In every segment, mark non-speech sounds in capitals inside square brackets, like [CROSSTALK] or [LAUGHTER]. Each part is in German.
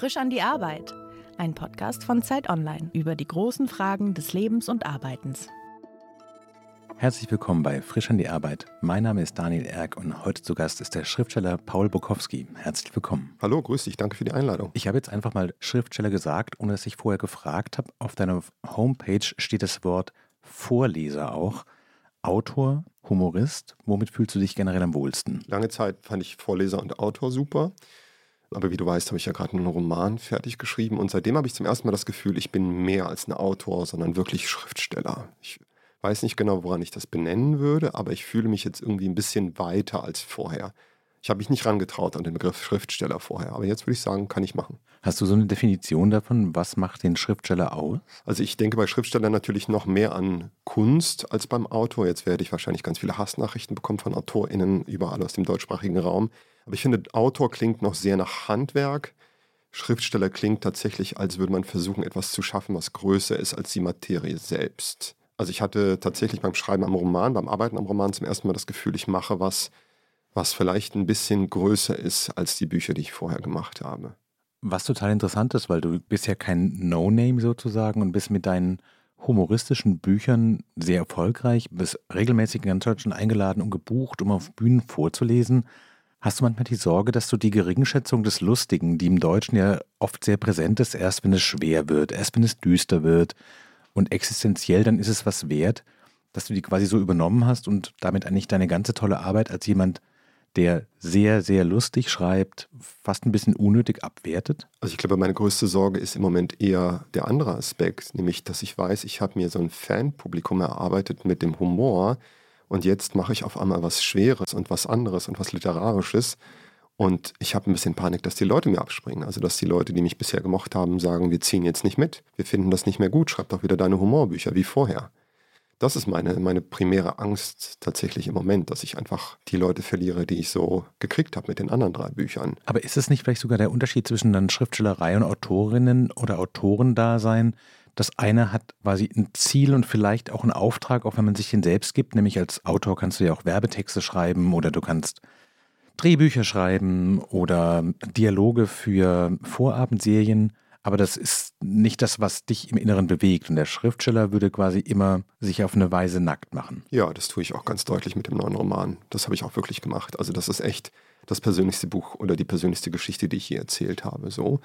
Frisch an die Arbeit. Ein Podcast von Zeit Online über die großen Fragen des Lebens und Arbeitens. Herzlich willkommen bei Frisch an die Arbeit. Mein Name ist Daniel Erck und heute zu Gast ist der Schriftsteller Paul Bukowski. Herzlich willkommen. Hallo, grüß dich, danke für die Einladung. Ich habe jetzt einfach mal Schriftsteller gesagt, ohne dass ich vorher gefragt habe. Auf deiner Homepage steht das Wort Vorleser auch. Autor, Humorist, womit fühlst du dich generell am wohlsten? Lange Zeit fand ich Vorleser und Autor super. Aber wie du weißt, habe ich ja gerade einen Roman fertig geschrieben und seitdem habe ich zum ersten Mal das Gefühl, ich bin mehr als ein Autor, sondern wirklich Schriftsteller. Ich weiß nicht genau, woran ich das benennen würde, aber ich fühle mich jetzt irgendwie ein bisschen weiter als vorher. Ich habe mich nicht rangetraut an den Begriff Schriftsteller vorher, aber jetzt würde ich sagen, kann ich machen. Hast du so eine Definition davon, was macht den Schriftsteller aus? Also ich denke bei Schriftstellern natürlich noch mehr an Kunst als beim Autor. Jetzt werde ich wahrscheinlich ganz viele Hassnachrichten bekommen von AutorInnen überall aus dem deutschsprachigen Raum. Aber ich finde, Autor klingt noch sehr nach Handwerk. Schriftsteller klingt tatsächlich, als würde man versuchen, etwas zu schaffen, was größer ist als die Materie selbst. Also ich hatte tatsächlich beim Schreiben am Roman, beim Arbeiten am Roman zum ersten Mal das Gefühl, ich mache was, was vielleicht ein bisschen größer ist als die Bücher, die ich vorher gemacht habe. Was total interessant ist, weil du bist ja kein No-Name sozusagen und bist mit deinen humoristischen Büchern sehr erfolgreich, bist regelmäßig in ganz Deutschland eingeladen und gebucht, um auf Bühnen vorzulesen. Hast du manchmal die Sorge, dass du die Geringschätzung des Lustigen, die im Deutschen ja oft sehr präsent ist, erst wenn es schwer wird, erst wenn es düster wird und existenziell, dann ist es was wert, dass du die quasi so übernommen hast und damit eigentlich deine ganze tolle Arbeit als jemand, der sehr, sehr lustig schreibt, fast ein bisschen unnötig abwertet? Also ich glaube, meine größte Sorge ist im Moment eher der andere Aspekt, nämlich, dass ich weiß, ich habe mir so ein Fanpublikum erarbeitet mit dem Humor, und jetzt mache ich auf einmal was Schweres und was anderes und was Literarisches. Und ich habe ein bisschen Panik, dass die Leute mir abspringen. Also, dass die Leute, die mich bisher gemocht haben, sagen, wir ziehen jetzt nicht mit. Wir finden das nicht mehr gut. Schreib doch wieder deine Humorbücher wie vorher. Das ist meine, meine primäre Angst tatsächlich im Moment, dass ich einfach die Leute verliere, die ich so gekriegt habe mit den anderen drei Büchern. Aber ist es nicht vielleicht sogar der Unterschied zwischen dann Schriftstellerei und Autorinnen oder Autorendasein? Das eine hat quasi ein Ziel und vielleicht auch einen Auftrag, auch wenn man sich den selbst gibt. Nämlich als Autor kannst du ja auch Werbetexte schreiben oder du kannst Drehbücher schreiben oder Dialoge für Vorabendserien. Aber das ist nicht das, was dich im Inneren bewegt. Und der Schriftsteller würde quasi immer sich auf eine Weise nackt machen. Ja, das tue ich auch ganz deutlich mit dem neuen Roman. Das habe ich auch wirklich gemacht. Also das ist echt das persönlichste Buch oder die persönlichste Geschichte, die ich je erzählt habe. So.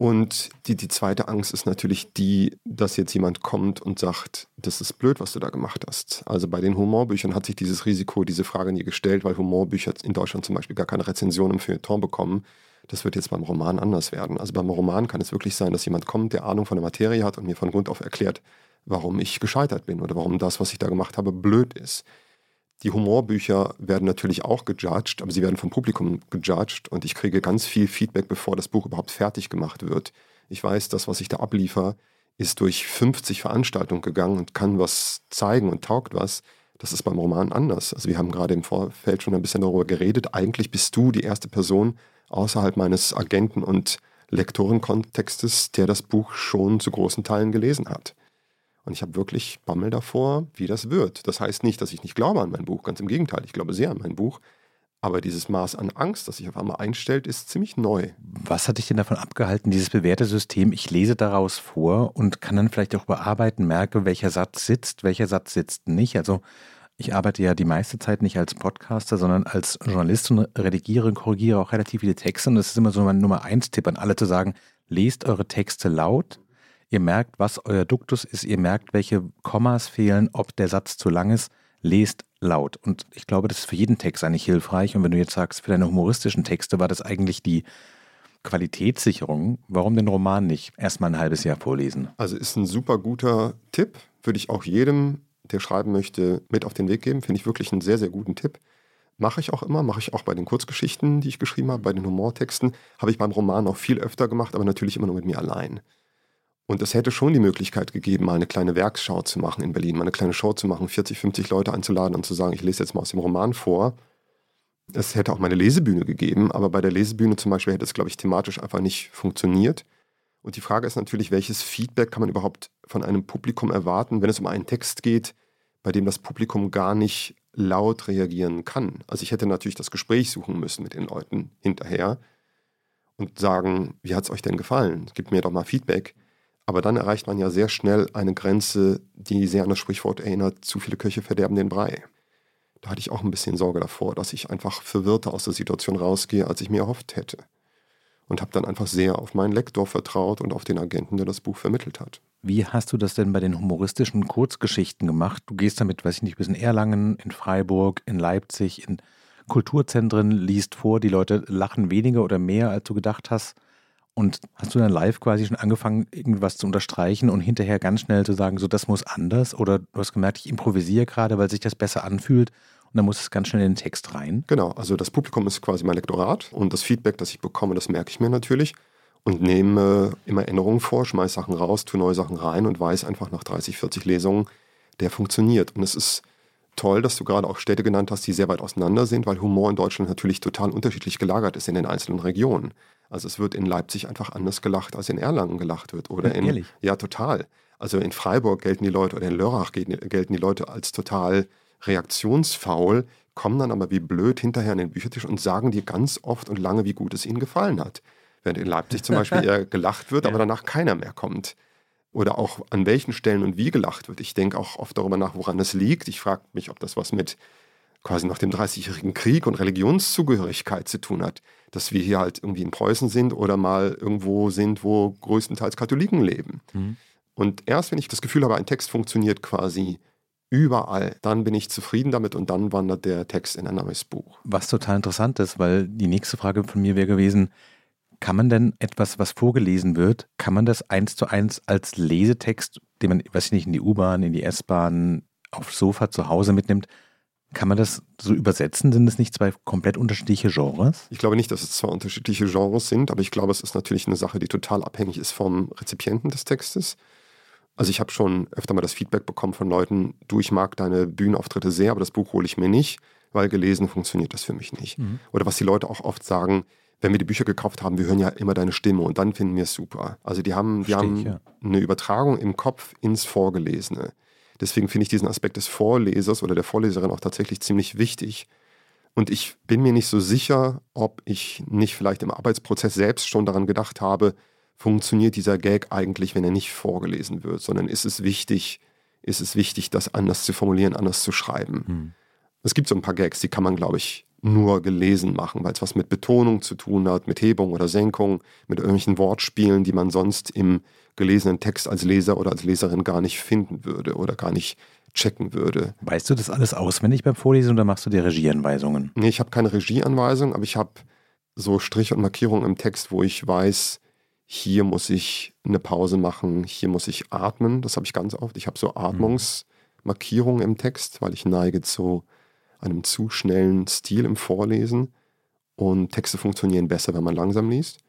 Und die, die zweite Angst ist natürlich die, dass jetzt jemand kommt und sagt, das ist blöd, was du da gemacht hast. Also bei den Humorbüchern hat sich dieses Risiko, diese Frage nie gestellt, weil Humorbücher in Deutschland zum Beispiel gar keine Rezension im Feuilleton bekommen. Das wird jetzt beim Roman anders werden. Also beim Roman kann es wirklich sein, dass jemand kommt, der Ahnung von der Materie hat und mir von Grund auf erklärt, warum ich gescheitert bin oder warum das, was ich da gemacht habe, blöd ist. Die Humorbücher werden natürlich auch gejudged, aber sie werden vom Publikum gejudged und ich kriege ganz viel Feedback, bevor das Buch überhaupt fertig gemacht wird. Ich weiß, das, was ich da abliefer, ist durch 50 Veranstaltungen gegangen und kann was zeigen und taugt was. Das ist beim Roman anders. Also wir haben gerade im Vorfeld schon ein bisschen darüber geredet. Eigentlich bist du die erste Person außerhalb meines Agenten- und Lektorenkontextes, der das Buch schon zu großen Teilen gelesen hat. Und ich habe wirklich Bammel davor, wie das wird. Das heißt nicht, dass ich nicht glaube an mein Buch, ganz im Gegenteil, ich glaube sehr an mein Buch. Aber dieses Maß an Angst, das sich auf einmal einstellt, ist ziemlich neu. Was hat dich denn davon abgehalten, dieses bewährte System, ich lese daraus vor und kann dann vielleicht auch bearbeiten, merke, welcher Satz sitzt, welcher Satz sitzt nicht. Also ich arbeite ja die meiste Zeit nicht als Podcaster, sondern als Journalist und redigiere und korrigiere auch relativ viele Texte. Und das ist immer so mein Nummer eins Tipp an alle zu sagen, lest eure Texte laut, Ihr merkt, was euer Duktus ist, ihr merkt, welche Kommas fehlen, ob der Satz zu lang ist, lest laut. Und ich glaube, das ist für jeden Text eigentlich hilfreich. Und wenn du jetzt sagst, für deine humoristischen Texte war das eigentlich die Qualitätssicherung, warum den Roman nicht erstmal ein halbes Jahr vorlesen? Also ist ein super guter Tipp, würde ich auch jedem, der schreiben möchte, mit auf den Weg geben. Finde ich wirklich einen sehr, sehr guten Tipp. Mache ich auch immer, mache ich auch bei den Kurzgeschichten, die ich geschrieben habe, bei den Humortexten. Habe ich beim Roman auch viel öfter gemacht, aber natürlich immer nur mit mir allein. Und es hätte schon die Möglichkeit gegeben, mal eine kleine Werksschau zu machen in Berlin, mal eine kleine Show zu machen, 40, 50 Leute einzuladen und zu sagen, ich lese jetzt mal aus dem Roman vor. Es hätte auch mal eine Lesebühne gegeben, aber bei der Lesebühne zum Beispiel hätte es, glaube ich, thematisch einfach nicht funktioniert. Und die Frage ist natürlich, welches Feedback kann man überhaupt von einem Publikum erwarten, wenn es um einen Text geht, bei dem das Publikum gar nicht laut reagieren kann. Also ich hätte natürlich das Gespräch suchen müssen mit den Leuten hinterher und sagen, wie hat es euch denn gefallen? Gebt mir doch mal Feedback. Aber dann erreicht man ja sehr schnell eine Grenze, die sehr an das Sprichwort erinnert, zu viele Köche verderben den Brei. Da hatte ich auch ein bisschen Sorge davor, dass ich einfach verwirrter aus der Situation rausgehe, als ich mir erhofft hätte. Und habe dann einfach sehr auf meinen Lektor vertraut und auf den Agenten, der das Buch vermittelt hat. Wie hast du das denn bei den humoristischen Kurzgeschichten gemacht? Du gehst damit, weiß ich nicht, bis in Erlangen, in Freiburg, in Leipzig, in Kulturzentren, liest vor, die Leute lachen weniger oder mehr, als du gedacht hast. Und hast du dann live quasi schon angefangen, irgendwas zu unterstreichen und hinterher ganz schnell zu sagen, so das muss anders? Oder du hast gemerkt, ich improvisiere gerade, weil sich das besser anfühlt und dann muss es ganz schnell in den Text rein? Genau, also das Publikum ist quasi mein Lektorat und das Feedback, das ich bekomme, das merke ich mir natürlich und nehme immer Erinnerungen vor, schmeiße Sachen raus, tue neue Sachen rein und weiß einfach nach 30, 40 Lesungen, der funktioniert. Und es ist toll, dass du gerade auch Städte genannt hast, die sehr weit auseinander sind, weil Humor in Deutschland natürlich total unterschiedlich gelagert ist in den einzelnen Regionen. Also es wird in Leipzig einfach anders gelacht, als in Erlangen gelacht wird. Oder [LAUGHS] in, Ehrlich? Ja, total. Also in Freiburg gelten die Leute oder in Lörrach gelten die Leute als total reaktionsfaul, kommen dann aber wie blöd hinterher an den Büchertisch und sagen dir ganz oft und lange, wie gut es ihnen gefallen hat. Während in Leipzig zum Beispiel [LAUGHS] eher gelacht wird, aber danach keiner mehr kommt. Oder auch an welchen Stellen und wie gelacht wird. Ich denke auch oft darüber nach, woran das liegt. Ich frage mich, ob das was mit quasi nach dem Dreißigjährigen Krieg und Religionszugehörigkeit zu tun hat. Dass wir hier halt irgendwie in Preußen sind oder mal irgendwo sind, wo größtenteils Katholiken leben. Mhm. Und erst wenn ich das Gefühl habe, ein Text funktioniert quasi überall, dann bin ich zufrieden damit und dann wandert der Text in ein neues Buch. Was total interessant ist, weil die nächste Frage von mir wäre gewesen, kann man denn etwas, was vorgelesen wird, kann man das eins zu eins als Lesetext, den man, weiß ich nicht, in die U-Bahn, in die S-Bahn, aufs Sofa zu Hause mitnimmt, kann man das so übersetzen? Sind es nicht zwei komplett unterschiedliche Genres? Ich glaube nicht, dass es zwei unterschiedliche Genres sind, aber ich glaube, es ist natürlich eine Sache, die total abhängig ist vom Rezipienten des Textes. Also ich habe schon öfter mal das Feedback bekommen von Leuten, du, ich mag deine Bühnenauftritte sehr, aber das Buch hole ich mir nicht, weil gelesen funktioniert das für mich nicht. Mhm. Oder was die Leute auch oft sagen, wenn wir die Bücher gekauft haben, wir hören ja immer deine Stimme und dann finden wir es super. Also die haben, die haben ja. eine Übertragung im Kopf ins Vorgelesene. Deswegen finde ich diesen Aspekt des Vorlesers oder der Vorleserin auch tatsächlich ziemlich wichtig. Und ich bin mir nicht so sicher, ob ich nicht vielleicht im Arbeitsprozess selbst schon daran gedacht habe, funktioniert dieser Gag eigentlich, wenn er nicht vorgelesen wird, sondern ist es wichtig, ist es wichtig, das anders zu formulieren, anders zu schreiben. Hm. Es gibt so ein paar Gags, die kann man, glaube ich, nur gelesen machen, weil es was mit Betonung zu tun hat, mit Hebung oder Senkung, mit irgendwelchen Wortspielen, die man sonst im gelesenen Text als Leser oder als Leserin gar nicht finden würde oder gar nicht checken würde. Weißt du das alles auswendig beim Vorlesen oder machst du dir Regieanweisungen? Nee, ich habe keine Regieanweisung, aber ich habe so Strich und Markierungen im Text, wo ich weiß, hier muss ich eine Pause machen, hier muss ich atmen. Das habe ich ganz oft. Ich habe so mhm. Atmungsmarkierungen im Text, weil ich neige zu einem zu schnellen Stil im Vorlesen und Texte funktionieren besser, wenn man langsam liest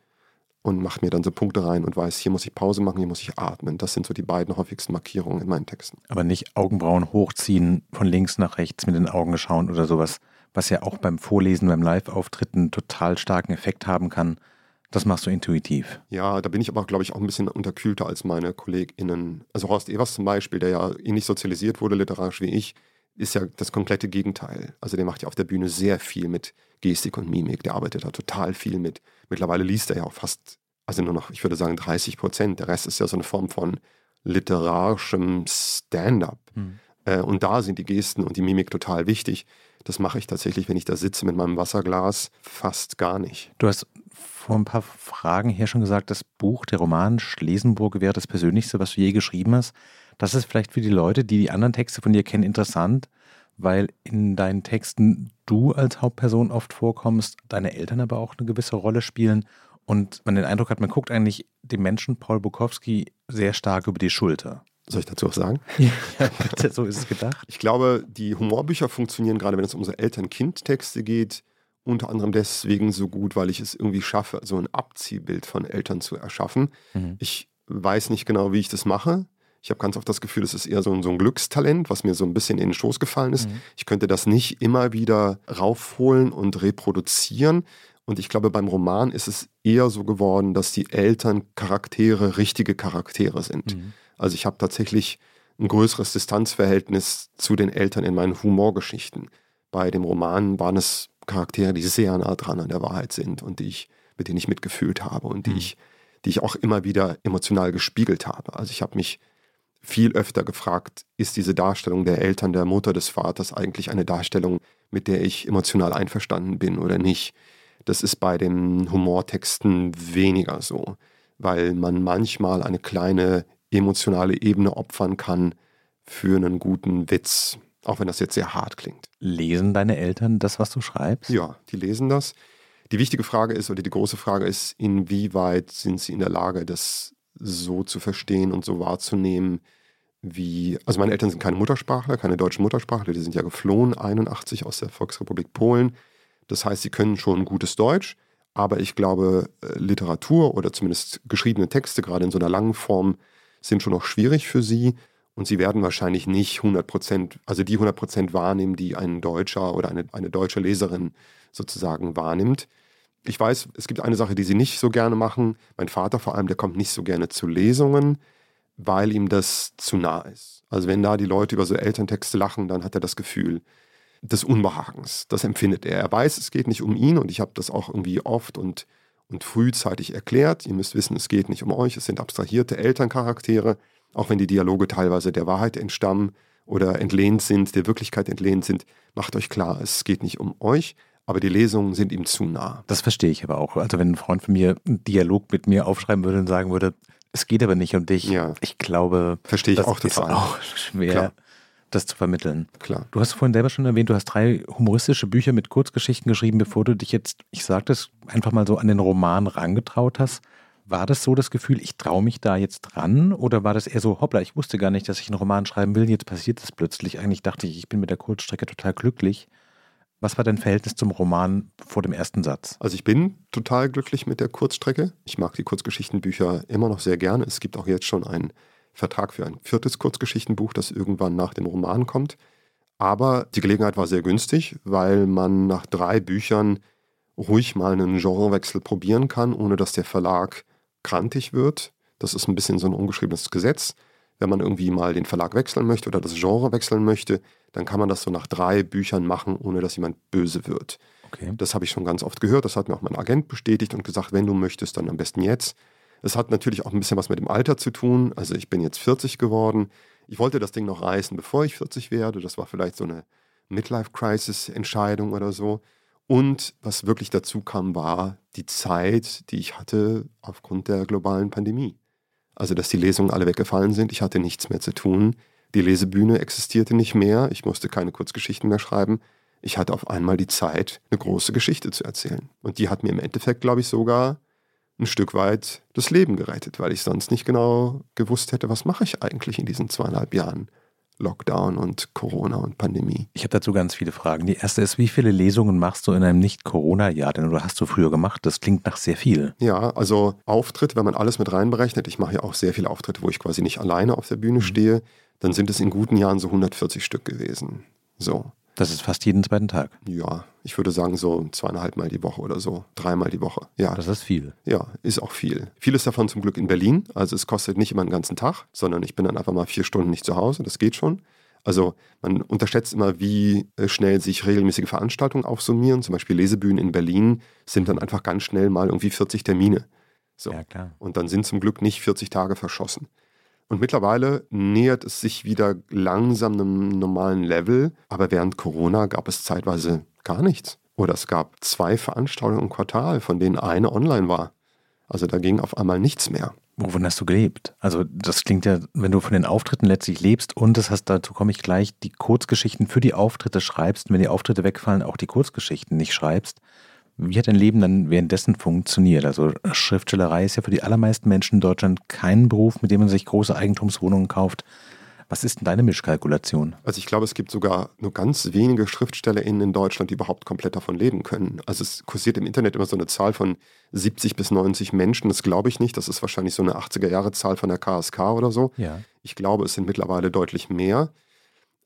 und mache mir dann so Punkte rein und weiß, hier muss ich Pause machen, hier muss ich atmen. Das sind so die beiden häufigsten Markierungen in meinen Texten. Aber nicht Augenbrauen hochziehen, von links nach rechts mit den Augen schauen oder sowas, was ja auch beim Vorlesen, beim Live-Auftritten total starken Effekt haben kann. Das machst du intuitiv. Ja, da bin ich aber, glaube ich, auch ein bisschen unterkühlter als meine KollegInnen. Also Horst Evers zum Beispiel, der ja ähnlich sozialisiert wurde literarisch wie ich, ist ja das komplette Gegenteil. Also der macht ja auf der Bühne sehr viel mit Gestik und Mimik. Der arbeitet da total viel mit. Mittlerweile liest er ja auch fast, also nur noch, ich würde sagen, 30 Prozent. Der Rest ist ja so eine Form von literarischem Stand-up. Hm. Äh, und da sind die Gesten und die Mimik total wichtig. Das mache ich tatsächlich, wenn ich da sitze mit meinem Wasserglas, fast gar nicht. Du hast vor ein paar Fragen hier schon gesagt, das Buch, der Roman Schlesenburg wäre das Persönlichste, was du je geschrieben hast. Das ist vielleicht für die Leute, die die anderen Texte von dir kennen, interessant, weil in deinen Texten du als Hauptperson oft vorkommst, deine Eltern aber auch eine gewisse Rolle spielen und man den Eindruck hat, man guckt eigentlich dem Menschen Paul Bukowski sehr stark über die Schulter. Soll ich dazu auch sagen? [LAUGHS] Ja, bitte, so ist es gedacht. Ich glaube, die Humorbücher funktionieren gerade, wenn es um so Eltern-Kind-Texte geht, unter anderem deswegen so gut, weil ich es irgendwie schaffe, so ein Abziehbild von Eltern zu erschaffen. Mhm. Ich weiß nicht genau, wie ich das mache. Ich habe ganz oft das Gefühl, es ist eher so ein, so ein, Glückstalent, was mir so ein bisschen in den Schoß gefallen ist. Mhm. Ich könnte das nicht immer wieder raufholen und reproduzieren. Und ich glaube, beim Roman ist es eher so geworden, dass die Elterncharaktere richtige Charaktere sind. Mhm. Also ich habe tatsächlich ein größeres Distanzverhältnis zu den Eltern in meinen Humorgeschichten. Bei dem Roman waren es Charaktere, die sehr nah dran an der Wahrheit sind und die ich mit denen ich mitgefühlt habe und die Mhm. ich, die ich auch immer wieder emotional gespiegelt habe. Also ich habe mich viel öfter gefragt, ist diese Darstellung der Eltern, der Mutter, des Vaters eigentlich eine Darstellung, mit der ich emotional einverstanden bin oder nicht? Das ist bei den Humortexten weniger so, weil man manchmal eine kleine emotionale Ebene opfern kann für einen guten Witz, auch wenn das jetzt sehr hart klingt. Lesen deine Eltern das, was du schreibst? Ja, die lesen das. Die wichtige Frage ist, oder die große Frage ist, inwieweit sind sie in der Lage, das so zu verstehen und so wahrzunehmen, wie, also meine Eltern sind keine Muttersprachler, keine deutschen Muttersprachler, die sind ja geflohen, 81 aus der Volksrepublik Polen. Das heißt, sie können schon gutes Deutsch, aber ich glaube, äh, Literatur oder zumindest geschriebene Texte, gerade in so einer langen Form, sind schon noch schwierig für sie. Und sie werden wahrscheinlich nicht 100 Prozent, also die 100 Prozent wahrnehmen, die ein Deutscher oder eine, eine deutsche Leserin sozusagen wahrnimmt. Ich weiß, es gibt eine Sache, die sie nicht so gerne machen. Mein Vater vor allem, der kommt nicht so gerne zu Lesungen, weil ihm das zu nah ist. Also wenn da die Leute über so Elterntexte lachen, dann hat er das Gefühl des Unbehagens. Das empfindet er. Er weiß, es geht nicht um ihn und ich habe das auch irgendwie oft und, und frühzeitig erklärt. Ihr müsst wissen, es geht nicht um euch. Es sind abstrahierte Elterncharaktere, auch wenn die Dialoge teilweise der Wahrheit entstammen oder entlehnt sind, der Wirklichkeit entlehnt sind. Macht euch klar, es geht nicht um euch, aber die Lesungen sind ihm zu nah. Das verstehe ich aber auch. Also wenn ein Freund von mir einen Dialog mit mir aufschreiben würde und sagen würde, es geht aber nicht um dich, Ja. ich glaube, Verstehe ich das auch ist total. auch schwer, Klar. das zu vermitteln. Klar. Du hast vorhin selber schon erwähnt, du hast drei humoristische Bücher mit Kurzgeschichten geschrieben, bevor du dich jetzt, ich sage das einfach mal so, an den Roman rangetraut hast. War das so das Gefühl, ich traue mich da jetzt dran? Oder war das eher so, hoppla, ich wusste gar nicht, dass ich einen Roman schreiben will, jetzt passiert es plötzlich. Eigentlich dachte ich, ich bin mit der Kurzstrecke total glücklich. Was war dein Verhältnis zum Roman vor dem ersten Satz? Also ich bin total glücklich mit der Kurzstrecke. Ich mag die Kurzgeschichtenbücher immer noch sehr gerne. Es gibt auch jetzt schon einen Vertrag für ein viertes Kurzgeschichtenbuch, das irgendwann nach dem Roman kommt. Aber die Gelegenheit war sehr günstig, weil man nach drei Büchern ruhig mal einen Genrewechsel probieren kann, ohne dass der Verlag krantig wird. Das ist ein bisschen so ein ungeschriebenes Gesetz. Wenn man irgendwie mal den Verlag wechseln möchte oder das Genre wechseln möchte, dann kann man das so nach drei Büchern machen, ohne dass jemand böse wird. Okay. Das habe ich schon ganz oft gehört. Das hat mir auch mein Agent bestätigt und gesagt, wenn du möchtest, dann am besten jetzt. Es hat natürlich auch ein bisschen was mit dem Alter zu tun. Also ich bin jetzt 40 geworden. Ich wollte das Ding noch reißen, bevor ich 40 werde. Das war vielleicht so eine Midlife-Crisis-Entscheidung oder so. Und was wirklich dazu kam, war die Zeit, die ich hatte aufgrund der globalen Pandemie. Also, dass die Lesungen alle weggefallen sind. Ich hatte nichts mehr zu tun. Die Lesebühne existierte nicht mehr. Ich musste keine Kurzgeschichten mehr schreiben. Ich hatte auf einmal die Zeit, eine große Geschichte zu erzählen. Und die hat mir im Endeffekt, glaube ich, sogar ein Stück weit das Leben gerettet, weil ich sonst nicht genau gewusst hätte, was mache ich eigentlich in diesen zweieinhalb Jahren Lockdown und Corona und Pandemie. Ich habe dazu ganz viele Fragen. Die erste ist, wie viele Lesungen machst du in einem Nicht-Corona-Jahr? Denn oder hast du früher gemacht? Das klingt nach sehr viel. Ja, also Auftritt, wenn man alles mit reinberechnet, ich mache ja auch sehr viele Auftritte, wo ich quasi nicht alleine auf der Bühne stehe, dann sind es in guten Jahren so 140 Stück gewesen. So, Das ist fast jeden zweiten Tag. ja, ich würde sagen so zweieinhalb Mal die Woche oder so, dreimal die Woche. Ja, Das ist viel. ja, ist auch viel. Vieles davon zum Glück in Berlin, also es kostet nicht immer einen ganzen Tag, sondern ich bin dann einfach mal vier Stunden nicht zu Hause, das geht schon. Also man unterschätzt immer, wie äh, schnell sich regelmäßige Veranstaltungen aufsummieren. Zum Beispiel Lesebühnen in Berlin sind dann einfach ganz schnell mal irgendwie 40 Termine. So. Ja, klar. Und dann sind zum Glück nicht 40 Tage verschossen. Und mittlerweile nähert es sich wieder langsam einem normalen Level. Aber während Corona gab es zeitweise gar nichts. Oder es gab zwei Veranstaltungen im Quartal, von denen eine online war. Also da ging auf einmal nichts mehr. Wovon hast du gelebt? Also das klingt ja, wenn du von den Auftritten letztlich lebst und das hast, dazu komme ich gleich, die Kurzgeschichten für die Auftritte schreibst, und wenn die Auftritte wegfallen, auch die Kurzgeschichten nicht schreibst. Wie hat dein Leben dann währenddessen funktioniert? Also Schriftstellerei ist ja für die allermeisten Menschen in Deutschland kein Beruf, mit dem man sich große Eigentumswohnungen kauft. Was ist denn deine Mischkalkulation? Also ich glaube, es gibt sogar nur ganz wenige SchriftstellerInnen in Deutschland, die überhaupt komplett davon leben können. Also es kursiert im Internet immer so eine Zahl von 70 bis 90 Menschen. Das glaube ich nicht. Das ist wahrscheinlich so eine 80er-Jahre-Zahl von der KSK oder so. Ja. Ich glaube, es sind mittlerweile deutlich mehr.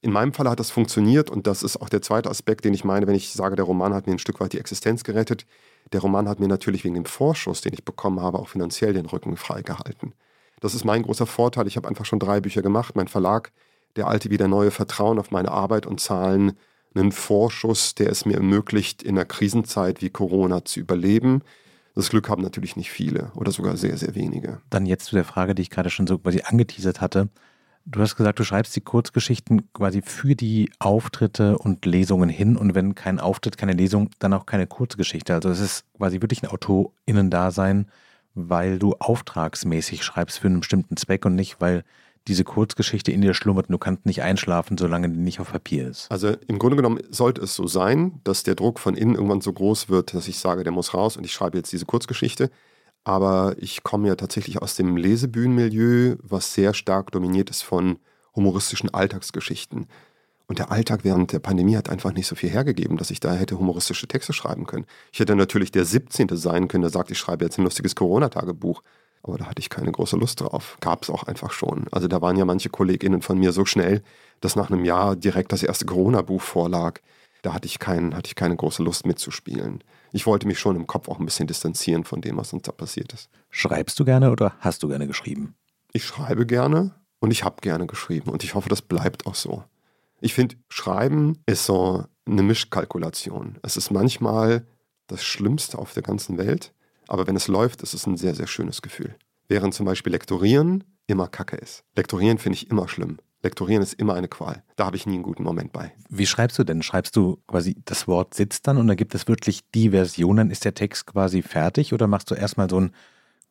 In meinem Fall hat das funktioniert und das ist auch der zweite Aspekt, den ich meine, wenn ich sage, der Roman hat mir ein Stück weit die Existenz gerettet. Der Roman hat mir natürlich wegen dem Vorschuss, den ich bekommen habe, auch finanziell den Rücken freigehalten. Das ist mein großer Vorteil. Ich habe einfach schon drei Bücher gemacht. Mein Verlag, der alte wie der neue, vertrauen auf meine Arbeit und zahlen einen Vorschuss, der es mir ermöglicht, in einer Krisenzeit wie Corona zu überleben. Das Glück haben natürlich nicht viele oder sogar sehr, sehr wenige. Dann jetzt zu der Frage, die ich gerade schon so quasi angeteasert hatte. Du hast gesagt, du schreibst die Kurzgeschichten quasi für die Auftritte und Lesungen hin und wenn kein Auftritt, keine Lesung, dann auch keine Kurzgeschichte. Also es ist quasi wirklich ein AutorInnen-Dasein, weil du auftragsmäßig schreibst für einen bestimmten Zweck und nicht, weil diese Kurzgeschichte in dir schlummert und du kannst nicht einschlafen, solange die nicht auf Papier ist. Also im Grunde genommen sollte es so sein, dass der Druck von innen irgendwann so groß wird, dass ich sage, der muss raus und ich schreibe jetzt diese Kurzgeschichte. Aber ich komme ja tatsächlich aus dem Lesebühnenmilieu, was sehr stark dominiert ist von humoristischen Alltagsgeschichten. Und der Alltag während der Pandemie hat einfach nicht so viel hergegeben, dass ich da hätte humoristische Texte schreiben können. Ich hätte natürlich der 17. sein können, der sagt, ich schreibe jetzt ein lustiges Corona-Tagebuch. Aber da hatte ich keine große Lust drauf. Gab es auch einfach schon. Also da waren ja manche KollegInnen von mir so schnell, dass nach einem Jahr direkt das erste Corona-Buch vorlag. Da hatte ich, kein, hatte ich keine große Lust mitzuspielen. Ich wollte mich schon im Kopf auch ein bisschen distanzieren von dem, was uns da passiert ist. Schreibst du gerne oder hast du gerne geschrieben? Ich schreibe gerne und ich habe gerne geschrieben und ich hoffe, das bleibt auch so. Ich finde, Schreiben ist so eine Mischkalkulation. Es ist manchmal das Schlimmste auf der ganzen Welt aber wenn es läuft, ist es ein sehr, sehr schönes Gefühl. Während zum Beispiel Lektorieren immer Kacke ist. Lektorieren finde ich immer schlimm. Lektorieren ist immer eine Qual. Da habe ich nie einen guten Moment bei. Wie schreibst du denn? Schreibst du quasi das Wort sitzt dann und da gibt es wirklich die Version, dann ist der Text quasi fertig oder machst du erstmal so einen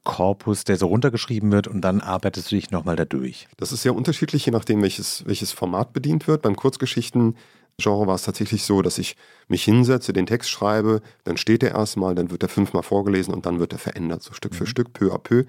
Korpus, der so runtergeschrieben wird und dann arbeitest du dich nochmal da durch? Das ist sehr unterschiedlich, je nachdem, welches, welches Format bedient wird. Beim Kurzgeschichten Genre war es tatsächlich so, dass ich mich hinsetze, den Text schreibe, dann steht er erstmal, dann wird er fünfmal vorgelesen und dann wird er verändert, so Stück für mhm. Stück, peu à peu.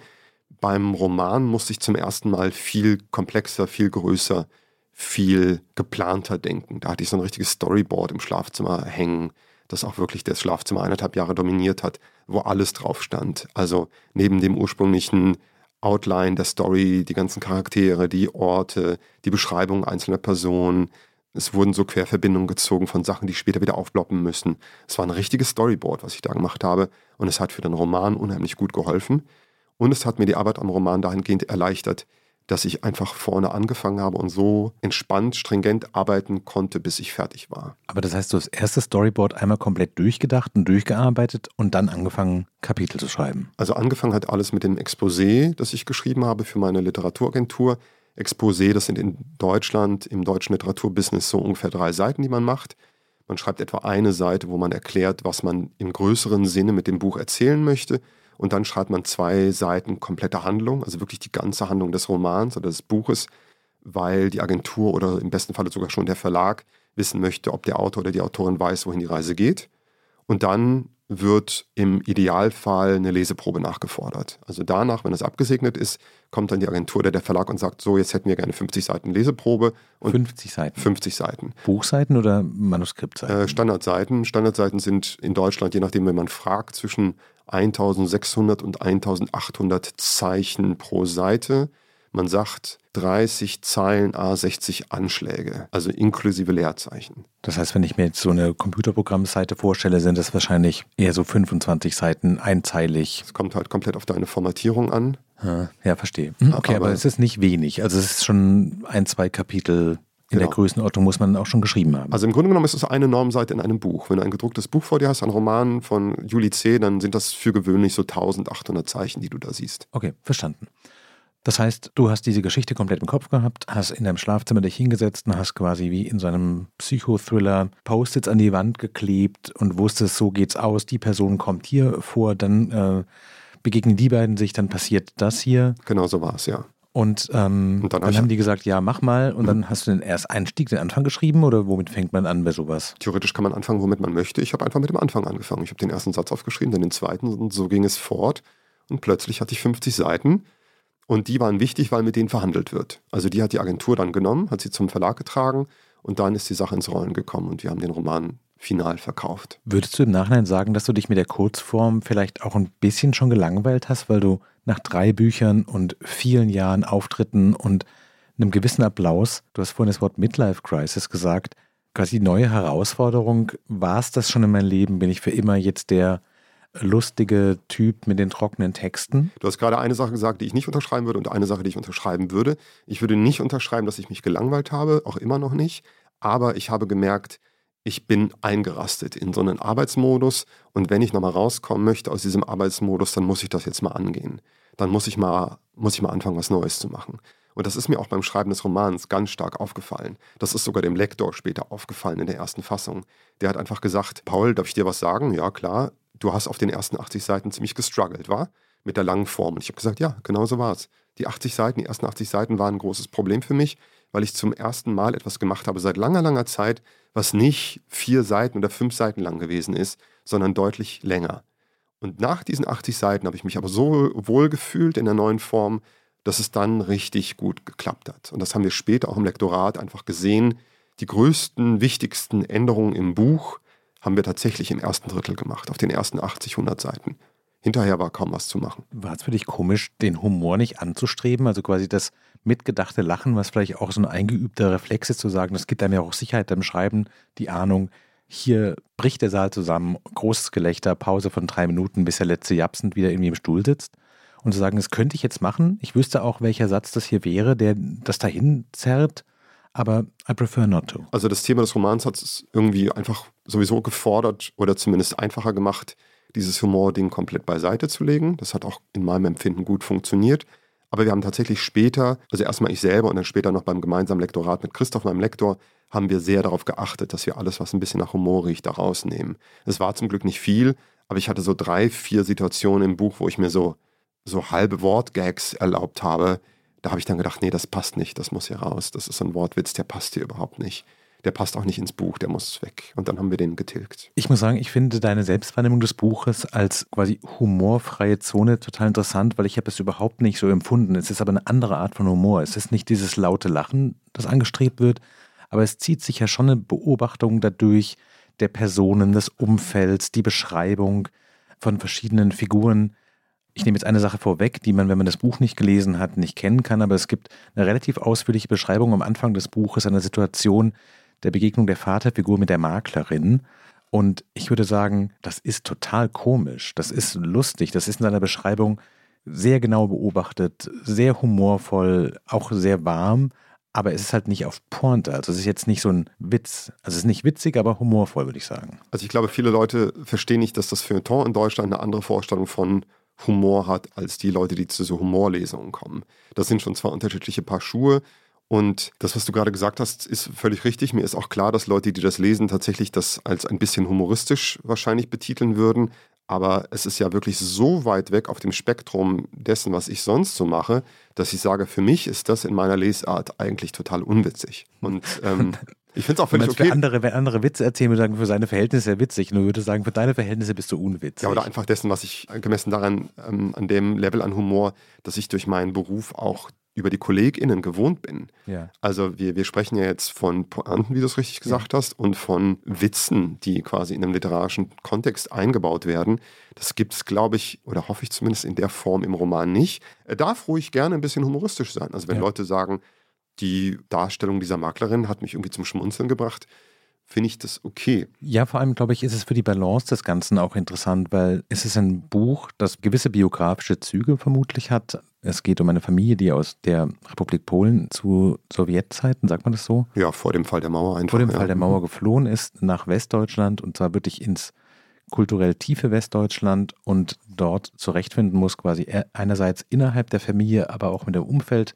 Beim Roman musste ich zum ersten Mal viel komplexer, viel größer, viel geplanter denken. Da hatte ich so ein richtiges Storyboard im Schlafzimmer hängen, das auch wirklich das Schlafzimmer eineinhalb Jahre dominiert hat, wo alles drauf stand. Also neben dem ursprünglichen Outline der Story, die ganzen Charaktere, die Orte, die Beschreibung einzelner Personen, es wurden so Querverbindungen gezogen von Sachen, die später wieder aufploppen müssen. Es war ein richtiges Storyboard, was ich da gemacht habe. Und es hat für den Roman unheimlich gut geholfen. Und es hat mir die Arbeit am Roman dahingehend erleichtert, dass ich einfach vorne angefangen habe und so entspannt, stringent arbeiten konnte, bis ich fertig war. Aber das heißt, du hast das erste Storyboard einmal komplett durchgedacht und durchgearbeitet und dann angefangen, Kapitel zu schreiben. Also angefangen hat alles mit dem Exposé, das ich geschrieben habe für meine Literaturagentur. Exposé, das sind in Deutschland im deutschen Literaturbusiness so ungefähr drei Seiten, die man macht. Man schreibt etwa eine Seite, wo man erklärt, was man im größeren Sinne mit dem Buch erzählen möchte. Und dann schreibt man zwei Seiten komplette Handlung, also wirklich die ganze Handlung des Romans oder des Buches, weil die Agentur oder im besten Falle sogar schon der Verlag wissen möchte, ob der Autor oder die Autorin weiß, wohin die Reise geht. Und dann wird im Idealfall eine Leseprobe nachgefordert. Also danach, wenn es abgesegnet ist, kommt dann die Agentur oder der Verlag und sagt, so, jetzt hätten wir gerne 50 Seiten Leseprobe. Und 50 Seiten? 50 Seiten. Buchseiten oder Manuskriptseiten? Äh, Standardseiten. Standardseiten sind in Deutschland, je nachdem, wenn man fragt, zwischen 1600 und 1800 Zeichen pro Seite. Man sagt 30 Zeilen A60 Anschläge, also inklusive Leerzeichen. Das heißt, wenn ich mir jetzt so eine Computerprogrammseite vorstelle, sind das wahrscheinlich eher so 25 Seiten einzeilig. Es kommt halt komplett auf deine Formatierung an. Ja, verstehe. Hm, okay, aber, aber es ist nicht wenig. Also es ist schon ein, zwei Kapitel in genau. der Größenordnung muss man auch schon geschrieben haben. Also im Grunde genommen ist es eine Normseite in einem Buch. Wenn du ein gedrucktes Buch vor dir hast, ein Roman von Juli C., dann sind das für gewöhnlich so 1800 Zeichen, die du da siehst. Okay, verstanden. Das heißt, du hast diese Geschichte komplett im Kopf gehabt, hast in deinem Schlafzimmer dich hingesetzt und hast quasi wie in so einem Psychothriller Post-its an die Wand geklebt und wusstest, so geht's aus, die Person kommt hier vor, dann äh, begegnen die beiden sich, dann passiert das hier. Genau so war es, ja. Und, ähm, und dann, dann haben die gesagt, ja, mach mal. Und mhm. dann hast du den erst Einstieg, den Anfang geschrieben oder womit fängt man an bei sowas? Theoretisch kann man anfangen, womit man möchte. Ich habe einfach mit dem Anfang angefangen. Ich habe den ersten Satz aufgeschrieben, dann den zweiten und so ging es fort. Und plötzlich hatte ich 50 Seiten und die waren wichtig, weil mit denen verhandelt wird. Also die hat die Agentur dann genommen, hat sie zum Verlag getragen und dann ist die Sache ins Rollen gekommen und wir haben den Roman final verkauft. Würdest du im Nachhinein sagen, dass du dich mit der Kurzform vielleicht auch ein bisschen schon gelangweilt hast, weil du nach drei Büchern und vielen Jahren Auftritten und einem gewissen Applaus, du hast vorhin das Wort Midlife Crisis gesagt, quasi neue Herausforderung, war es das schon in meinem Leben? Bin ich für immer jetzt der lustige Typ mit den trockenen Texten. Du hast gerade eine Sache gesagt, die ich nicht unterschreiben würde und eine Sache, die ich unterschreiben würde. Ich würde nicht unterschreiben, dass ich mich gelangweilt habe, auch immer noch nicht. Aber ich habe gemerkt, ich bin eingerastet in so einen Arbeitsmodus und wenn ich nochmal rauskommen möchte aus diesem Arbeitsmodus, dann muss ich das jetzt mal angehen. Dann muss ich mal, muss ich mal anfangen, was Neues zu machen. Und das ist mir auch beim Schreiben des Romans ganz stark aufgefallen. Das ist sogar dem Lektor später aufgefallen in der ersten Fassung. Der hat einfach gesagt, Paul, darf ich dir was sagen? Ja, klar. Du hast auf den ersten 80 Seiten ziemlich gestruggelt, war? Mit der langen Form. Und ich habe gesagt, ja, genau so war es. Die 80 Seiten, die ersten 80 Seiten waren ein großes Problem für mich, weil ich zum ersten Mal etwas gemacht habe seit langer, langer Zeit, was nicht vier Seiten oder fünf Seiten lang gewesen ist, sondern deutlich länger. Und nach diesen 80 Seiten habe ich mich aber so wohl gefühlt in der neuen Form, dass es dann richtig gut geklappt hat. Und das haben wir später auch im Lektorat einfach gesehen. Die größten, wichtigsten Änderungen im Buch haben wir tatsächlich im ersten Drittel gemacht, auf den ersten 80, 100 Seiten. Hinterher war kaum was zu machen. War es für dich komisch, den Humor nicht anzustreben? Also quasi das mitgedachte Lachen, was vielleicht auch so ein eingeübter Reflex ist, zu sagen, das gibt einem ja auch Sicherheit beim Schreiben, die Ahnung, hier bricht der Saal zusammen, großes Gelächter, Pause von drei Minuten, bis der letzte Japsend wieder irgendwie im Stuhl sitzt und zu sagen, das könnte ich jetzt machen. Ich wüsste auch, welcher Satz das hier wäre, der das dahin zerrt, aber I prefer not to. Also das Thema des Romans hat es irgendwie einfach sowieso gefordert oder zumindest einfacher gemacht, dieses Humor-Ding komplett beiseite zu legen. Das hat auch in meinem Empfinden gut funktioniert. Aber wir haben tatsächlich später, also erstmal ich selber und dann später noch beim gemeinsamen Lektorat mit Christoph, meinem Lektor, haben wir sehr darauf geachtet, dass wir alles, was ein bisschen nach Humor riecht, da rausnehmen. Es war zum Glück nicht viel, aber ich hatte so drei, vier Situationen im Buch, wo ich mir so so halbe Wortgags erlaubt habe, da habe ich dann gedacht, nee, das passt nicht, das muss hier raus. Das ist so ein Wortwitz, der passt hier überhaupt nicht. Der passt auch nicht ins Buch, der muss weg. Und dann haben wir den getilgt. Ich muss sagen, ich finde deine Selbstwahrnehmung des Buches als quasi humorfreie Zone total interessant, weil ich habe es überhaupt nicht so empfunden. Es ist aber eine andere Art von Humor. Es ist nicht dieses laute Lachen, das angestrebt wird, aber es zieht sich ja schon eine Beobachtung dadurch der Personen, des Umfelds, die Beschreibung von verschiedenen Figuren ich nehme jetzt eine Sache vorweg, die man, wenn man das Buch nicht gelesen hat, nicht kennen kann, aber es gibt eine relativ ausführliche Beschreibung am Anfang des Buches einer Situation der Begegnung der Vaterfigur mit der Maklerin. Und ich würde sagen, das ist total komisch, das ist lustig, das ist in seiner Beschreibung sehr genau beobachtet, sehr humorvoll, auch sehr warm, aber es ist halt nicht auf Pointe. Also es ist jetzt nicht so ein Witz. Also es ist nicht witzig, aber humorvoll, würde ich sagen. Also ich glaube, viele Leute verstehen nicht, dass das Feuilleton in Deutschland eine andere Vorstellung von Humor hat als die Leute, die zu so Humorlesungen kommen. Das sind schon zwei unterschiedliche Paar Schuhe. Und das, was du gerade gesagt hast, ist völlig richtig. Mir ist auch klar, dass Leute, die das lesen, tatsächlich das als ein bisschen humoristisch wahrscheinlich betiteln würden. Aber es ist ja wirklich so weit weg auf dem Spektrum dessen, was ich sonst so mache, dass ich sage, für mich ist das in meiner Lesart eigentlich total unwitzig. Und ähm, [LAUGHS] Ich finde es auch völlig okay. Für andere, wenn andere Witze erzählen, würde sagen, für seine Verhältnisse witzig. Nur würde sagen, für deine Verhältnisse bist du unwitzig. Ja, oder einfach dessen, was ich gemessen daran, ähm, an dem Level an Humor, dass ich durch meinen Beruf auch über die KollegInnen gewohnt bin. Ja. Also wir, wir sprechen ja jetzt von Pointen, wie du es richtig gesagt ja. hast, und von Witzen, die quasi in einem literarischen Kontext eingebaut werden. Das gibt es, glaube ich, oder hoffe ich zumindest in der Form im Roman nicht. Er darf ruhig gerne ein bisschen humoristisch sein. Also wenn ja. Leute sagen, die Darstellung dieser Maklerin hat mich irgendwie zum Schmunzeln gebracht, finde ich das okay. Ja, vor allem glaube ich, ist es für die Balance des Ganzen auch interessant, weil es ist ein Buch, das gewisse biografische Züge vermutlich hat. Es geht um eine Familie, die aus der Republik Polen zu Sowjetzeiten, sagt man das so? Ja, vor dem Fall der Mauer einfach. Vor dem ja. Fall der Mauer geflohen ist nach Westdeutschland und zwar wirklich ins kulturell tiefe Westdeutschland und dort zurechtfinden muss, quasi einerseits innerhalb der Familie, aber auch mit dem Umfeld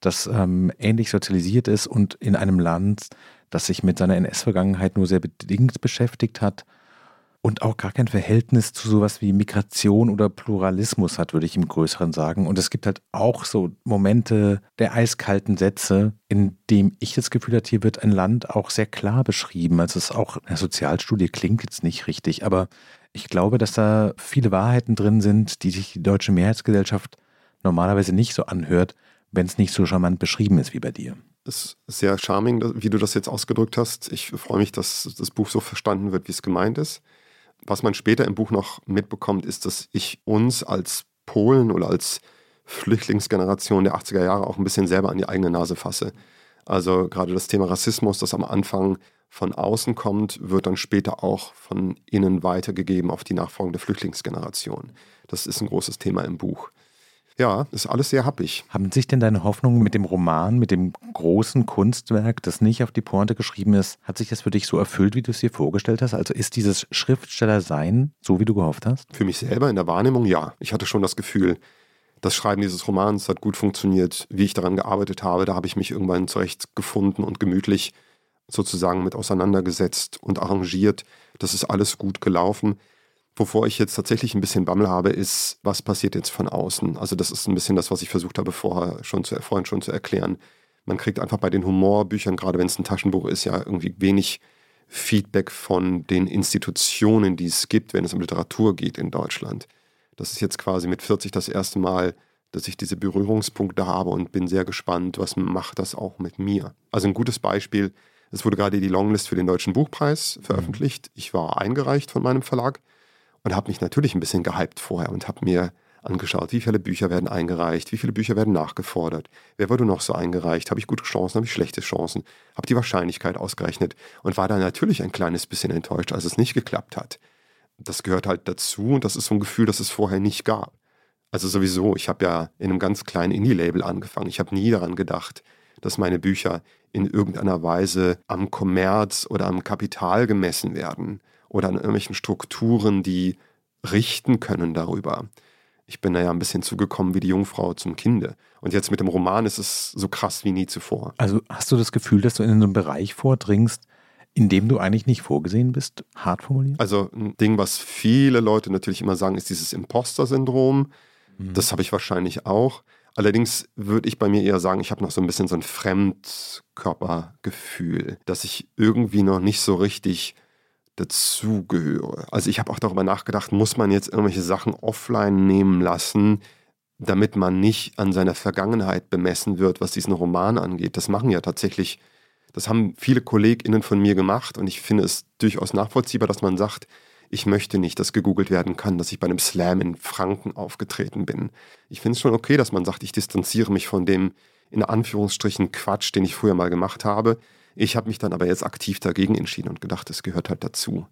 das ähm, ähnlich sozialisiert ist und in einem Land, das sich mit seiner NS-Vergangenheit nur sehr bedingt beschäftigt hat und auch gar kein Verhältnis zu sowas wie Migration oder Pluralismus hat, würde ich im Größeren sagen. Und es gibt halt auch so Momente der eiskalten Sätze, in dem ich das Gefühl habe, hier wird ein Land auch sehr klar beschrieben. Also es ist auch, eine Sozialstudie klingt jetzt nicht richtig, aber ich glaube, dass da viele Wahrheiten drin sind, die sich die deutsche Mehrheitsgesellschaft normalerweise nicht so anhört, wenn es nicht so charmant beschrieben ist wie bei dir. Es ist sehr charming, wie du das jetzt ausgedrückt hast. Ich freue mich, dass das Buch so verstanden wird, wie es gemeint ist. Was man später im Buch noch mitbekommt, ist, dass ich uns als Polen oder als Flüchtlingsgeneration der 80er Jahre auch ein bisschen selber an die eigene Nase fasse. Also gerade das Thema Rassismus, das am Anfang von außen kommt, wird dann später auch von innen weitergegeben auf die nachfolgende Flüchtlingsgeneration. Das ist ein großes Thema im Buch. Ja, ist alles sehr happig. Haben sich denn deine Hoffnungen mit dem Roman, mit dem großen Kunstwerk, das nicht auf die Pointe geschrieben ist, hat sich das für dich so erfüllt, wie du es dir vorgestellt hast? Also ist dieses Schriftstellersein so, wie du gehofft hast? Für mich selber in der Wahrnehmung ja. Ich hatte schon das Gefühl, das Schreiben dieses Romans hat gut funktioniert, wie ich daran gearbeitet habe. Da habe ich mich irgendwann zurechtgefunden und gemütlich sozusagen mit auseinandergesetzt und arrangiert. Das ist alles gut gelaufen. Wovor ich jetzt tatsächlich ein bisschen Bammel habe, ist, was passiert jetzt von außen? Also das ist ein bisschen das, was ich versucht habe, vorher schon zu, vorhin schon zu erklären. Man kriegt einfach bei den Humorbüchern, gerade wenn es ein Taschenbuch ist, ja irgendwie wenig Feedback von den Institutionen, die es gibt, wenn es um Literatur geht in Deutschland. Das ist jetzt quasi mit 40 das erste Mal, dass ich diese Berührungspunkte habe und bin sehr gespannt, was macht das auch mit mir. Also ein gutes Beispiel, es wurde gerade die Longlist für den Deutschen Buchpreis veröffentlicht. Ich war eingereicht von meinem Verlag und habe mich natürlich ein bisschen gehypt vorher und habe mir angeschaut, wie viele Bücher werden eingereicht, wie viele Bücher werden nachgefordert, wer wurde noch so eingereicht, habe ich gute Chancen, habe ich schlechte Chancen, habe die Wahrscheinlichkeit ausgerechnet und war da natürlich ein kleines bisschen enttäuscht, als es nicht geklappt hat das gehört halt dazu und das ist so ein Gefühl, das es vorher nicht gab. Also sowieso, ich habe ja in einem ganz kleinen Indie-Label angefangen. Ich habe nie daran gedacht, dass meine Bücher in irgendeiner Weise am Kommerz oder am Kapital gemessen werden oder an irgendwelchen Strukturen, die richten können darüber. Ich bin da ja ein bisschen zugekommen wie die Jungfrau zum Kinde. Und jetzt mit dem Roman ist es so krass wie nie zuvor. Also hast du das Gefühl, dass du in einen Bereich vordringst, in dem du eigentlich nicht vorgesehen bist, hart formuliert? Also ein Ding, was viele Leute natürlich immer sagen, ist dieses Imposter-Syndrom. Mhm. Das habe ich wahrscheinlich auch. Allerdings würde ich bei mir eher sagen, ich habe noch so ein bisschen so ein Fremdkörpergefühl, dass ich irgendwie noch nicht so richtig dazugehöre. Also ich habe auch darüber nachgedacht, muss man jetzt irgendwelche Sachen offline nehmen lassen, damit man nicht an seiner Vergangenheit bemessen wird, was diesen Roman angeht. Das machen ja tatsächlich das haben viele KollegInnen von mir gemacht und ich finde es durchaus nachvollziehbar, dass man sagt, ich möchte nicht, dass gegoogelt werden kann, dass ich bei einem Slam in Franken aufgetreten bin. Ich finde es schon okay, dass man sagt, ich distanziere mich von dem in Anführungsstrichen Quatsch, den ich früher mal gemacht habe. Ich habe mich dann aber jetzt aktiv dagegen entschieden und gedacht, es gehört halt dazu.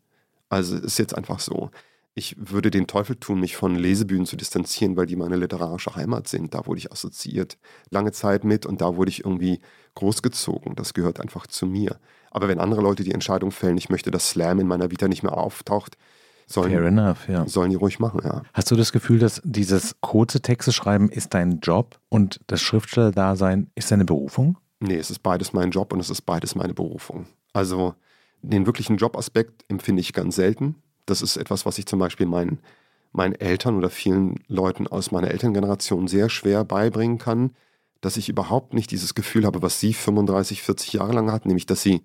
Also ist jetzt einfach so ich würde den Teufel tun, mich von Lesebühnen zu distanzieren, weil die meine literarische Heimat sind. Da wurde ich assoziiert lange Zeit mit und da wurde ich irgendwie großgezogen. Das gehört einfach zu mir. Aber wenn andere Leute die Entscheidung fällen, ich möchte, dass Slam in meiner Vita nicht mehr auftaucht, sollen, enough, ja. sollen die ruhig machen, ja. Hast du das Gefühl, dass dieses kurze Texte schreiben ist dein Job und das Schriftsteller-Dasein ist deine Berufung? Nee, es ist beides mein Job und es ist beides meine Berufung. Also den wirklichen Jobaspekt empfinde ich ganz selten das ist etwas, was ich zum Beispiel meinen, meinen Eltern oder vielen Leuten aus meiner Elterngeneration sehr schwer beibringen kann, dass ich überhaupt nicht dieses Gefühl habe, was sie 35, 40 Jahre lang hatten, nämlich dass sie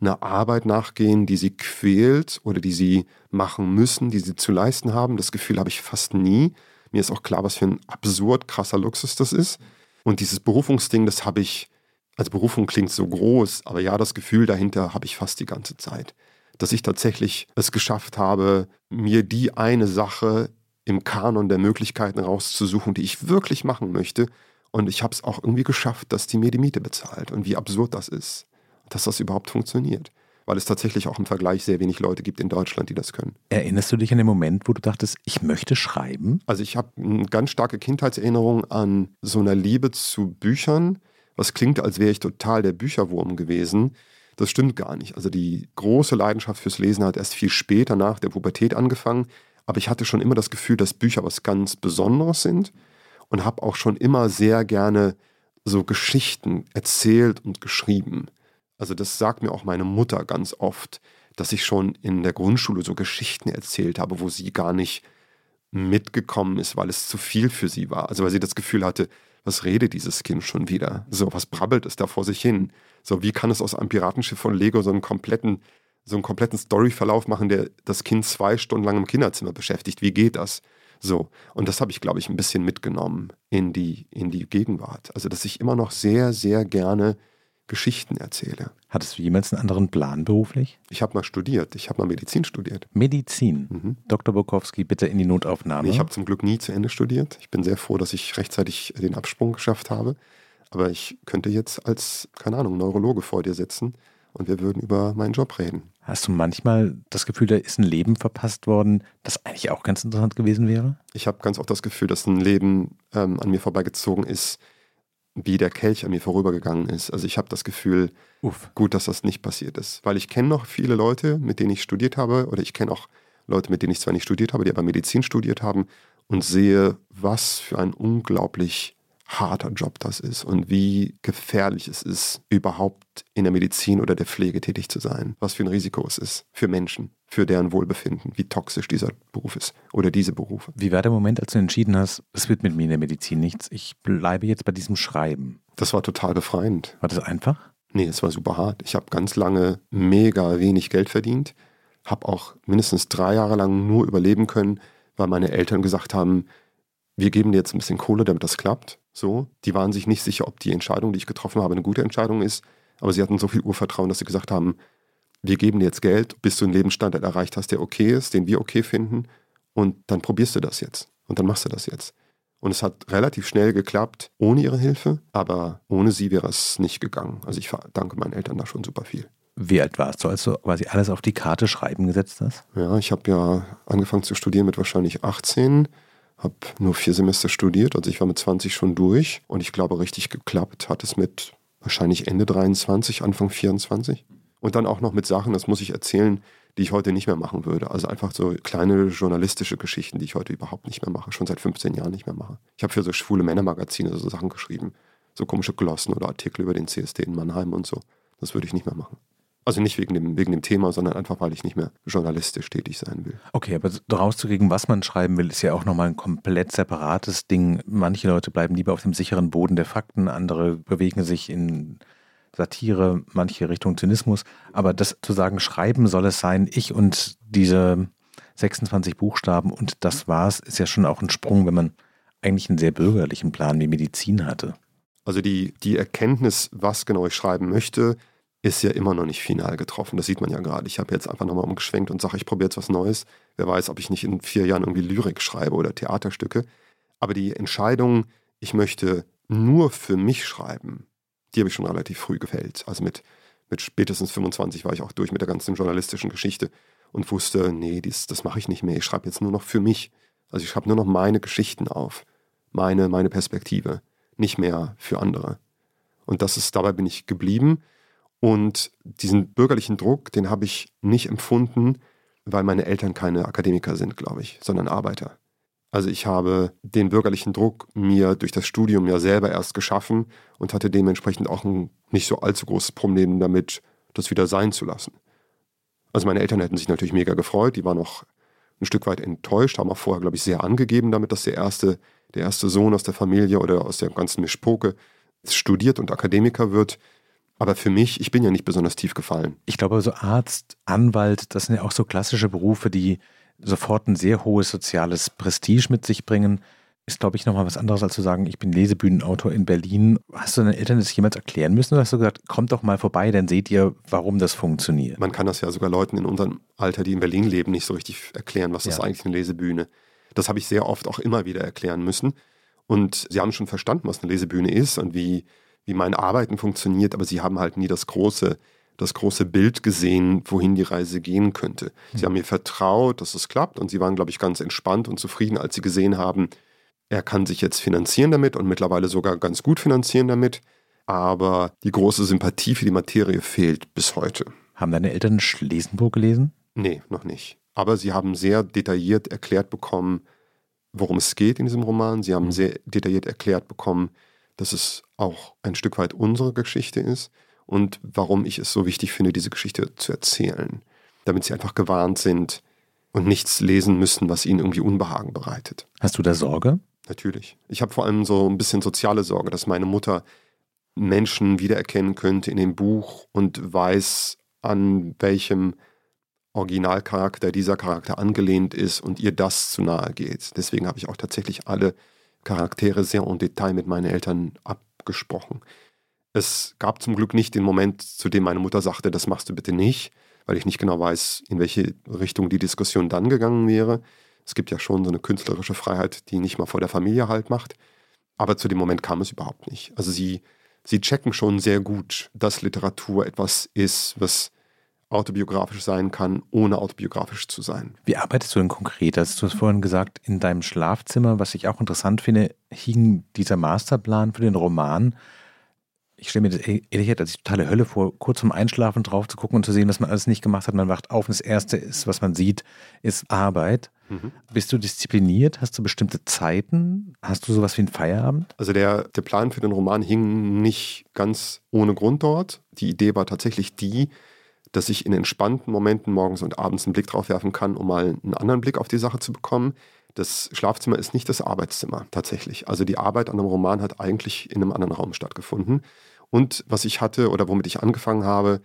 einer Arbeit nachgehen, die sie quält oder die sie machen müssen, die sie zu leisten haben. Das Gefühl habe ich fast nie. Mir ist auch klar, was für ein absurd krasser Luxus das ist. Und dieses Berufungsding, das habe ich, als Berufung klingt so groß, aber ja, das Gefühl dahinter habe ich fast die ganze Zeit dass ich tatsächlich es geschafft habe, mir die eine Sache im Kanon der Möglichkeiten rauszusuchen, die ich wirklich machen möchte. Und ich habe es auch irgendwie geschafft, dass die mir die Miete bezahlt. Und wie absurd das ist, dass das überhaupt funktioniert. Weil es tatsächlich auch im Vergleich sehr wenig Leute gibt in Deutschland, die das können. Erinnerst du dich an den Moment, wo du dachtest, ich möchte schreiben? Also ich habe eine ganz starke Kindheitserinnerung an so einer Liebe zu Büchern. Was klingt, als wäre ich total der Bücherwurm gewesen. Das stimmt gar nicht. Also die große Leidenschaft fürs Lesen hat erst viel später nach der Pubertät angefangen. Aber ich hatte schon immer das Gefühl, dass Bücher was ganz Besonderes sind und habe auch schon immer sehr gerne so Geschichten erzählt und geschrieben. Also das sagt mir auch meine Mutter ganz oft, dass ich schon in der Grundschule so Geschichten erzählt habe, wo sie gar nicht mitgekommen ist, weil es zu viel für sie war. Also weil sie das Gefühl hatte, was redet dieses Kind schon wieder? So, was brabbelt es da vor sich hin? So, wie kann es aus einem Piratenschiff von Lego so einen kompletten, so einen kompletten Storyverlauf machen, der das Kind zwei Stunden lang im Kinderzimmer beschäftigt? Wie geht das? So, und das habe ich, glaube ich, ein bisschen mitgenommen in die, in die Gegenwart. Also, dass ich immer noch sehr, sehr gerne Geschichten erzähle. Hattest du jemals einen anderen Plan beruflich? Ich habe mal studiert. Ich habe mal Medizin studiert. Medizin? Mhm. Dr. Bukowski, bitte in die Notaufnahme. Ich habe zum Glück nie zu Ende studiert. Ich bin sehr froh, dass ich rechtzeitig den Absprung geschafft habe. Aber ich könnte jetzt als, keine Ahnung, Neurologe vor dir sitzen und wir würden über meinen Job reden. Hast du manchmal das Gefühl, da ist ein Leben verpasst worden, das eigentlich auch ganz interessant gewesen wäre? Ich habe ganz oft das Gefühl, dass ein Leben ähm, an mir vorbeigezogen ist, wie der Kelch an mir vorübergegangen ist. Also ich habe das Gefühl, Uff. gut, dass das nicht passiert ist. Weil ich kenne noch viele Leute, mit denen ich studiert habe, oder ich kenne auch Leute, mit denen ich zwar nicht studiert habe, die aber Medizin studiert haben und sehe, was für ein unglaublich harter Job das ist und wie gefährlich es ist, überhaupt in der Medizin oder der Pflege tätig zu sein. Was für ein Risiko es ist für Menschen, für deren Wohlbefinden, wie toxisch dieser Beruf ist oder diese Berufe. Wie war der Moment, als du entschieden hast, es wird mit mir in der Medizin nichts, ich bleibe jetzt bei diesem Schreiben? Das war total befreiend. War das einfach? Nee, es war super hart. Ich habe ganz lange mega wenig Geld verdient, habe auch mindestens drei Jahre lang nur überleben können, weil meine Eltern gesagt haben, wir geben dir jetzt ein bisschen Kohle, damit das klappt. So, die waren sich nicht sicher, ob die Entscheidung, die ich getroffen habe, eine gute Entscheidung ist. Aber sie hatten so viel Urvertrauen, dass sie gesagt haben, wir geben dir jetzt Geld, bis du einen Lebensstandard erreicht hast, der okay ist, den wir okay finden. Und dann probierst du das jetzt. Und dann machst du das jetzt. Und es hat relativ schnell geklappt, ohne ihre Hilfe. Aber ohne sie wäre es nicht gegangen. Also ich danke meinen Eltern da schon super viel. Wie alt warst du, als du quasi alles auf die Karte schreiben gesetzt hast? Ja, ich habe ja angefangen zu studieren mit wahrscheinlich 18 habe nur vier Semester studiert, also ich war mit 20 schon durch und ich glaube, richtig geklappt hat es mit wahrscheinlich Ende 23, Anfang 24. Und dann auch noch mit Sachen, das muss ich erzählen, die ich heute nicht mehr machen würde. Also einfach so kleine journalistische Geschichten, die ich heute überhaupt nicht mehr mache, schon seit 15 Jahren nicht mehr mache. Ich habe für so schwule Männermagazine so Sachen geschrieben, so komische Glossen oder Artikel über den CSD in Mannheim und so. Das würde ich nicht mehr machen. Also nicht wegen dem, wegen dem Thema, sondern einfach, weil ich nicht mehr journalistisch tätig sein will. Okay, aber rauszukriegen, was man schreiben will, ist ja auch nochmal ein komplett separates Ding. Manche Leute bleiben lieber auf dem sicheren Boden der Fakten, andere bewegen sich in Satire, manche Richtung Zynismus. Aber das zu sagen, schreiben soll es sein, ich und diese 26 Buchstaben und das war's, ist ja schon auch ein Sprung, wenn man eigentlich einen sehr bürgerlichen Plan wie Medizin hatte. Also die, die Erkenntnis, was genau ich schreiben möchte, ist ja immer noch nicht final getroffen. Das sieht man ja gerade. Ich habe jetzt einfach nochmal umgeschwenkt und sage, ich probiere jetzt was Neues. Wer weiß, ob ich nicht in vier Jahren irgendwie Lyrik schreibe oder Theaterstücke. Aber die Entscheidung, ich möchte nur für mich schreiben, die habe ich schon relativ früh gefällt. Also mit, mit spätestens 25 war ich auch durch mit der ganzen journalistischen Geschichte und wusste, nee, dies, das mache ich nicht mehr. Ich schreibe jetzt nur noch für mich. Also ich schreibe nur noch meine Geschichten auf. Meine, meine Perspektive. Nicht mehr für andere. Und das ist, dabei bin ich geblieben. Und diesen bürgerlichen Druck, den habe ich nicht empfunden, weil meine Eltern keine Akademiker sind, glaube ich, sondern Arbeiter. Also ich habe den bürgerlichen Druck mir durch das Studium ja selber erst geschaffen und hatte dementsprechend auch ein nicht so allzu großes Problem damit, das wieder sein zu lassen. Also meine Eltern hätten sich natürlich mega gefreut, die waren auch ein Stück weit enttäuscht, haben auch vorher, glaube ich, sehr angegeben damit, dass der erste, der erste Sohn aus der Familie oder aus der ganzen Mischpoke studiert und Akademiker wird. Aber für mich, ich bin ja nicht besonders tief gefallen. Ich glaube, so Arzt, Anwalt, das sind ja auch so klassische Berufe, die sofort ein sehr hohes soziales Prestige mit sich bringen. Ist, glaube ich, nochmal was anderes, als zu sagen, ich bin Lesebühnenautor in Berlin. Hast du deinen Eltern das jemals erklären müssen? Oder hast du gesagt, kommt doch mal vorbei, dann seht ihr, warum das funktioniert? Man kann das ja sogar Leuten in unserem Alter, die in Berlin leben, nicht so richtig erklären, was ja. ist eigentlich eine Lesebühne. Das habe ich sehr oft auch immer wieder erklären müssen. Und sie haben schon verstanden, was eine Lesebühne ist und wie, wie mein Arbeiten funktioniert, aber sie haben halt nie das große, das große Bild gesehen, wohin die Reise gehen könnte. Sie hm. haben mir vertraut, dass es klappt und sie waren, glaube ich, ganz entspannt und zufrieden, als sie gesehen haben, er kann sich jetzt finanzieren damit und mittlerweile sogar ganz gut finanzieren damit. Aber die große Sympathie für die Materie fehlt bis heute. Haben deine Eltern Schlesenburg gelesen? Nee, noch nicht. Aber sie haben sehr detailliert erklärt bekommen, worum es geht in diesem Roman. Sie haben hm. sehr detailliert erklärt bekommen, dass es auch ein Stück weit unsere Geschichte ist und warum ich es so wichtig finde, diese Geschichte zu erzählen. Damit sie einfach gewarnt sind und nichts lesen müssen, was ihnen irgendwie Unbehagen bereitet. Hast du da Sorge? Natürlich. Ich habe vor allem so ein bisschen soziale Sorge, dass meine Mutter Menschen wiedererkennen könnte in dem Buch und weiß, an welchem Originalcharakter dieser Charakter angelehnt ist und ihr das zu nahe geht. Deswegen habe ich auch tatsächlich alle Charaktere sehr en Detail mit meinen Eltern abgesprochen. Es gab zum Glück nicht den Moment, zu dem meine Mutter sagte, das machst du bitte nicht, weil ich nicht genau weiß, in welche Richtung die Diskussion dann gegangen wäre. Es gibt ja schon so eine künstlerische Freiheit, die nicht mal vor der Familie halt macht. Aber zu dem Moment kam es überhaupt nicht. Also sie, sie checken schon sehr gut, dass Literatur etwas ist, was autobiografisch sein kann, ohne autobiografisch zu sein. Wie arbeitest du denn konkret? Also du hast vorhin gesagt, in deinem Schlafzimmer, was ich auch interessant finde, hing dieser Masterplan für den Roman. Ich stelle mir das e-, ehrlich gesagt als totale Hölle vor, kurz vorm Einschlafen drauf zu gucken und zu sehen, was man alles nicht gemacht hat. Man wacht auf und das Erste ist, was man sieht, ist Arbeit. Mhm. Bist du diszipliniert? Hast du bestimmte Zeiten? Hast du sowas wie einen Feierabend? Also der, der Plan für den Roman hing nicht ganz ohne Grund dort. Die Idee war tatsächlich die, dass ich in entspannten Momenten morgens und abends einen Blick drauf werfen kann, um mal einen anderen Blick auf die Sache zu bekommen. Das Schlafzimmer ist nicht das Arbeitszimmer tatsächlich. Also die Arbeit an einem Roman hat eigentlich in einem anderen Raum stattgefunden. Und was ich hatte oder womit ich angefangen habe,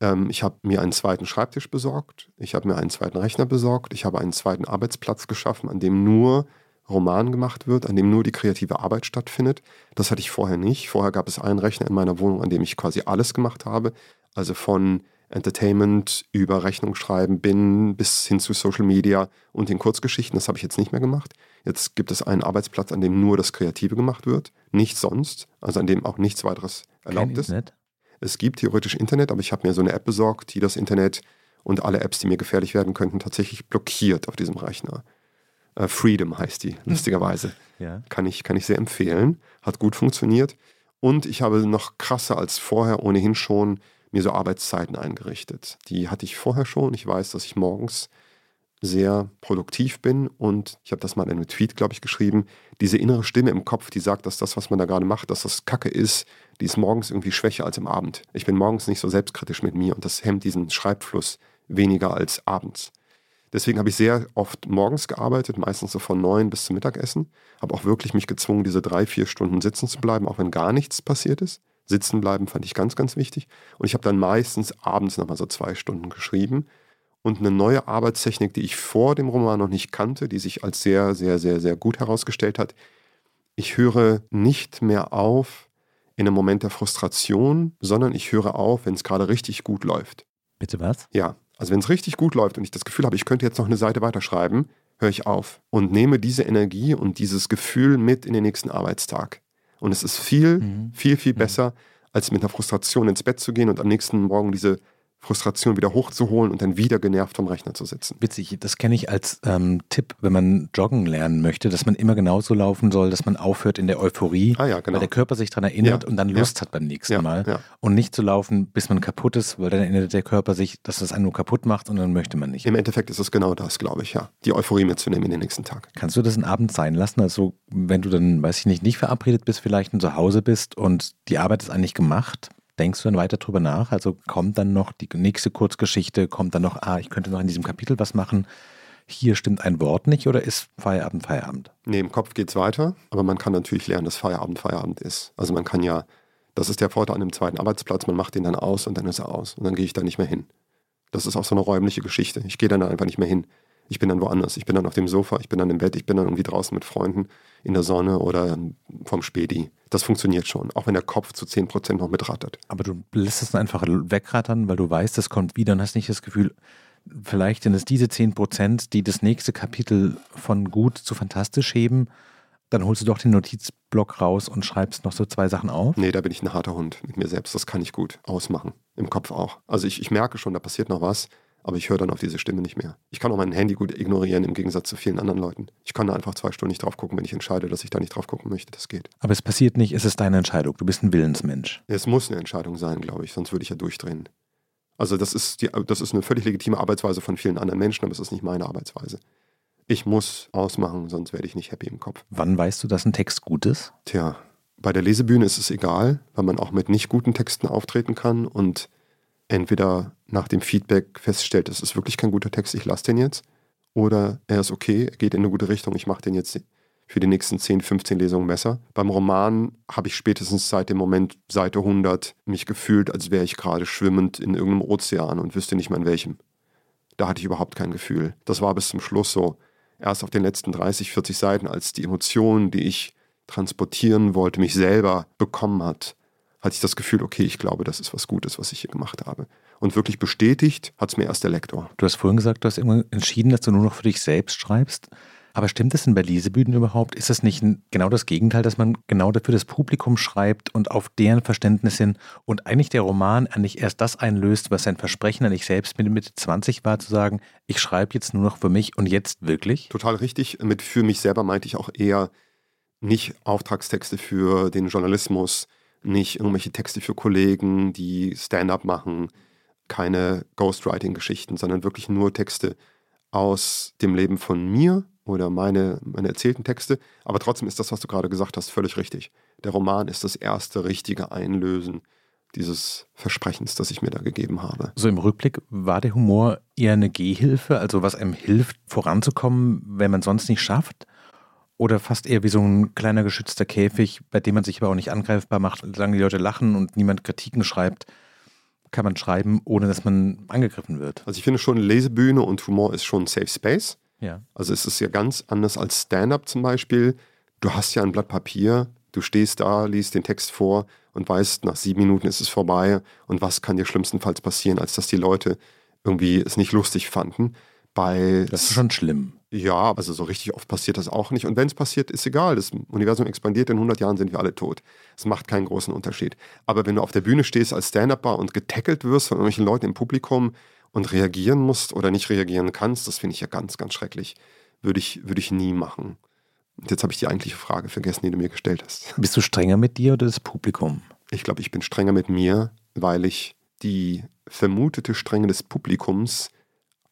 ähm, ich habe mir einen zweiten Schreibtisch besorgt, ich habe mir einen zweiten Rechner besorgt, ich habe einen zweiten Arbeitsplatz geschaffen, an dem nur Roman gemacht wird, an dem nur die kreative Arbeit stattfindet. Das hatte ich vorher nicht. Vorher gab es einen Rechner in meiner Wohnung, an dem ich quasi alles gemacht habe. Also von Entertainment über Rechnung schreiben bin, bis hin zu Social Media und den Kurzgeschichten. Das habe ich jetzt nicht mehr gemacht. Jetzt gibt es einen Arbeitsplatz, an dem nur das Kreative gemacht wird, nichts sonst, also an dem auch nichts weiteres erlaubt Kein ist. Internet? Es gibt theoretisch Internet, aber ich habe mir so eine App besorgt, die das Internet und alle Apps, die mir gefährlich werden könnten, tatsächlich blockiert auf diesem Rechner. Uh, Freedom heißt die, lustigerweise. [LAUGHS] Ja. Kann, ich, kann ich sehr empfehlen. Hat gut funktioniert. Und ich habe noch krasser als vorher ohnehin schon mir so Arbeitszeiten eingerichtet. Die hatte ich vorher schon. Ich weiß, dass ich morgens sehr produktiv bin und ich habe das mal in einem Tweet, glaube ich, geschrieben. Diese innere Stimme im Kopf, die sagt, dass das, was man da gerade macht, dass das Kacke ist, die ist morgens irgendwie schwächer als im Abend. Ich bin morgens nicht so selbstkritisch mit mir und das hemmt diesen Schreibfluss weniger als abends. Deswegen habe ich sehr oft morgens gearbeitet, meistens so von neun bis zum Mittagessen. Habe auch wirklich mich gezwungen, diese drei, vier Stunden sitzen zu bleiben, auch wenn gar nichts passiert ist. Sitzen bleiben fand ich ganz, ganz wichtig. Und ich habe dann meistens abends nochmal so zwei Stunden geschrieben. Und eine neue Arbeitstechnik, die ich vor dem Roman noch nicht kannte, die sich als sehr, sehr, sehr, sehr gut herausgestellt hat. Ich höre nicht mehr auf in einem Moment der Frustration, sondern ich höre auf, wenn es gerade richtig gut läuft. Bitte was? Ja, also wenn es richtig gut läuft und ich das Gefühl habe, ich könnte jetzt noch eine Seite weiterschreiben, höre ich auf und nehme diese Energie und dieses Gefühl mit in den nächsten Arbeitstag. Und es ist viel, mhm. viel, viel mhm. besser, als mit einer Frustration ins Bett zu gehen und am nächsten Morgen diese Frustration wieder hochzuholen und dann wieder genervt vom Rechner zu sitzen. Witzig, das kenne ich als ähm, Tipp, wenn man joggen lernen möchte, dass man immer genauso laufen soll, dass man aufhört in der Euphorie, ah, ja, genau. weil der Körper sich daran erinnert ja, und dann Lust ja. hat beim nächsten Mal. Und nicht zu laufen, bis man kaputt ist, weil dann erinnert der Körper sich, dass das einen nur kaputt macht und dann möchte man nicht. Im Endeffekt ist es genau das, glaube ich, ja. Die Euphorie mitzunehmen in den nächsten Tag. Kannst du das einen Abend sein lassen? Also wenn du dann, weiß ich nicht, nicht verabredet bist vielleicht und zu Hause bist und die Arbeit ist eigentlich gemacht, Denkst du dann weiter drüber nach? Also kommt dann noch die nächste Kurzgeschichte, kommt dann noch, ah, ich könnte noch in diesem Kapitel was machen. Hier stimmt ein Wort nicht oder ist Feierabend Feierabend? Nee, im Kopf geht es weiter, aber man kann natürlich lernen, dass Feierabend Feierabend ist. Also man kann ja, das ist der Vorteil an dem zweiten Arbeitsplatz, man macht den dann aus und dann ist er aus und dann gehe ich da nicht mehr hin. Das ist auch so eine räumliche Geschichte. Ich gehe dann einfach nicht mehr hin. Ich bin dann woanders. Ich bin dann auf dem Sofa, ich bin dann im Bett, ich bin dann irgendwie draußen mit Freunden in der Sonne oder vom Späti. Das funktioniert schon, auch wenn der Kopf zu 10% noch mitrattert. Aber du lässt es einfach wegrattern, weil du weißt, es kommt wieder und hast nicht das Gefühl, vielleicht sind es diese 10%, die das nächste Kapitel von gut zu fantastisch heben. Dann holst du doch den Notizblock raus und schreibst noch so zwei Sachen auf? Nee, da bin ich ein harter Hund mit mir selbst. Das kann ich gut ausmachen. Im Kopf auch. Also ich, ich merke schon, da passiert noch was aber ich höre dann auf diese Stimme nicht mehr. Ich kann auch mein Handy gut ignorieren im Gegensatz zu vielen anderen Leuten. Ich kann da einfach zwei Stunden nicht drauf gucken, wenn ich entscheide, dass ich da nicht drauf gucken möchte. Das geht. Aber es passiert nicht, es ist deine Entscheidung. Du bist ein Willensmensch. Es muss eine Entscheidung sein, glaube ich, sonst würde ich ja durchdrehen. Also das ist, die, das ist eine völlig legitime Arbeitsweise von vielen anderen Menschen, aber es ist nicht meine Arbeitsweise. Ich muss ausmachen, sonst werde ich nicht happy im Kopf. Wann weißt du, dass ein Text gut ist? Tja, bei der Lesebühne ist es egal, weil man auch mit nicht guten Texten auftreten kann und entweder nach dem Feedback feststellt, es ist wirklich kein guter Text, ich lasse den jetzt, oder er ist okay, er geht in eine gute Richtung, ich mache den jetzt für die nächsten 10, 15 Lesungen besser. Beim Roman habe ich spätestens seit dem Moment Seite 100 mich gefühlt, als wäre ich gerade schwimmend in irgendeinem Ozean und wüsste nicht mehr in welchem. Da hatte ich überhaupt kein Gefühl. Das war bis zum Schluss so. Erst auf den letzten 30, 40 Seiten, als die Emotionen, die ich transportieren wollte, mich selber bekommen hat, hatte ich das Gefühl, okay, ich glaube, das ist was Gutes, was ich hier gemacht habe. Und wirklich bestätigt hat es mir erst der Lektor. Du hast vorhin gesagt, du hast immer entschieden, dass du nur noch für dich selbst schreibst. Aber stimmt es denn bei Lesebühnen überhaupt? Ist es nicht genau das Gegenteil, dass man genau dafür das Publikum schreibt und auf deren Verständnis hin und eigentlich der Roman eigentlich erst das einlöst, was sein Versprechen an ich selbst mit Mitte 20 war, zu sagen, ich schreibe jetzt nur noch für mich und jetzt wirklich? Total richtig. Mit für mich selber meinte ich auch eher nicht Auftragstexte für den Journalismus, nicht irgendwelche Texte für Kollegen, die Stand-up machen, keine Ghostwriting-Geschichten, sondern wirklich nur Texte aus dem Leben von mir oder meine, meine erzählten Texte. Aber trotzdem ist das, was du gerade gesagt hast, völlig richtig. Der Roman ist das erste richtige Einlösen dieses Versprechens, das ich mir da gegeben habe. So im Rückblick war der Humor eher eine Gehhilfe, also was einem hilft, voranzukommen, wenn man sonst nicht schafft? Oder fast eher wie so ein kleiner geschützter Käfig, bei dem man sich aber auch nicht angreifbar macht, solange die Leute lachen und niemand Kritiken schreibt, kann man schreiben, ohne dass man angegriffen wird. Also ich finde schon, Lesebühne und Humor ist schon ein Safe Space. Ja. Also es ist ja ganz anders als Stand-up zum Beispiel. Du hast ja ein Blatt Papier, du stehst da, liest den Text vor und weißt, nach sieben Minuten ist es vorbei. Und was kann dir schlimmstenfalls passieren, als dass die Leute irgendwie es nicht lustig fanden. Bei das ist schon schlimm. Ja, also so richtig oft passiert das auch nicht. Und wenn es passiert, ist egal. Das Universum expandiert, in 100 Jahren sind wir alle tot. Es macht keinen großen Unterschied. Aber wenn du auf der Bühne stehst als Stand-Upper und getackelt wirst von irgendwelchen Leuten im Publikum und reagieren musst oder nicht reagieren kannst, das finde ich ja ganz, ganz schrecklich. Würde ich, würde ich nie machen. Und jetzt habe ich die eigentliche Frage vergessen, die du mir gestellt hast. Bist du strenger mit dir oder das Publikum? Ich glaube, ich bin strenger mit mir, weil ich die vermutete Strenge des Publikums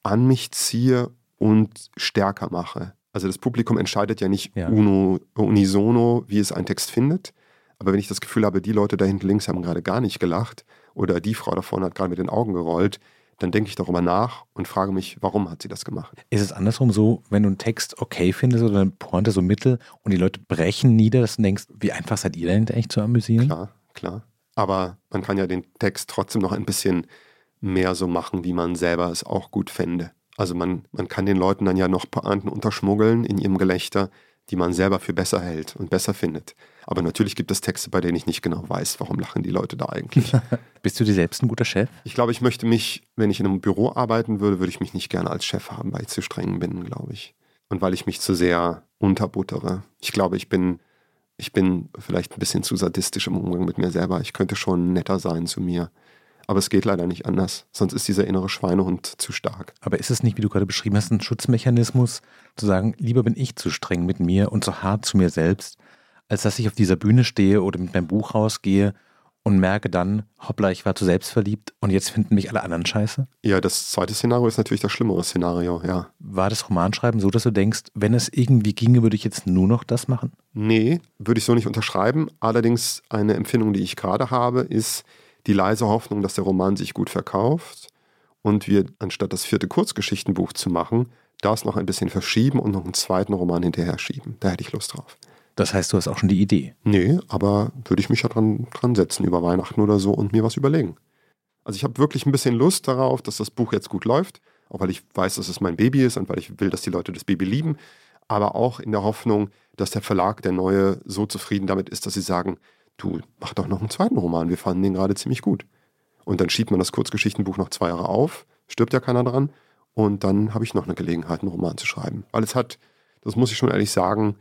an mich ziehe und stärker mache. Also das Publikum entscheidet ja nicht ja. Uno, unisono, wie es einen Text findet. Aber wenn ich das Gefühl habe, die Leute da hinten links haben gerade gar nicht gelacht oder die Frau da vorne hat gerade mit den Augen gerollt, dann denke ich darüber nach und frage mich, warum hat sie das gemacht? Ist es andersrum so, wenn du einen Text okay findest oder eine Pointe so mittel und die Leute brechen nieder, dass du denkst, wie einfach seid ihr denn echt zu amüsieren? Klar, klar. Aber man kann ja den Text trotzdem noch ein bisschen mehr so machen, wie man selber es auch gut fände. Also man, man kann den Leuten dann ja noch Pointen unterschmuggeln in ihrem Gelächter, die man selber für besser hält und besser findet. Aber natürlich gibt es Texte, bei denen ich nicht genau weiß, warum lachen die Leute da eigentlich. [LAUGHS] Bist du dir selbst ein guter Chef? Ich glaube, ich möchte mich, wenn ich in einem Büro arbeiten würde, würde ich mich nicht gerne als Chef haben, weil ich zu streng bin, glaube ich. Und weil ich mich zu sehr unterbuttere. Ich glaube, ich bin, ich bin vielleicht ein bisschen zu sadistisch im Umgang mit mir selber. Ich könnte schon netter sein zu mir. Aber es geht leider nicht anders. Sonst ist dieser innere Schweinehund zu stark. Aber ist es nicht, wie du gerade beschrieben hast, ein Schutzmechanismus, zu sagen, lieber bin ich zu streng mit mir und zu hart zu mir selbst, als dass ich auf dieser Bühne stehe oder mit meinem Buch rausgehe und merke dann, hoppla, ich war zu selbstverliebt und jetzt finden mich alle anderen scheiße? Ja, das zweite Szenario ist natürlich das schlimmere Szenario, ja. War das Romanschreiben so, dass du denkst, wenn es irgendwie ginge, würde ich jetzt nur noch das machen? Nee, würde ich so nicht unterschreiben. Allerdings eine Empfindung, die ich gerade habe, ist, die leise Hoffnung, dass der Roman sich gut verkauft und wir, anstatt das vierte Kurzgeschichtenbuch zu machen, das noch ein bisschen verschieben und noch einen zweiten Roman hinterher schieben. Da hätte ich Lust drauf. Das heißt, du hast auch schon die Idee? Nee, aber würde ich mich ja dran, dran setzen über Weihnachten oder so und mir was überlegen. Also ich habe wirklich ein bisschen Lust darauf, dass das Buch jetzt gut läuft, auch weil ich weiß, dass es mein Baby ist und weil ich will, dass die Leute das Baby lieben, aber auch in der Hoffnung, dass der Verlag, der neue, so zufrieden damit ist, dass sie sagen, du, mach doch noch einen zweiten Roman, wir fanden den gerade ziemlich gut. Und dann schiebt man das Kurzgeschichtenbuch noch zwei Jahre auf, stirbt ja keiner dran, und dann habe ich noch eine Gelegenheit, einen Roman zu schreiben. Weil es hat, das muss ich schon ehrlich sagen,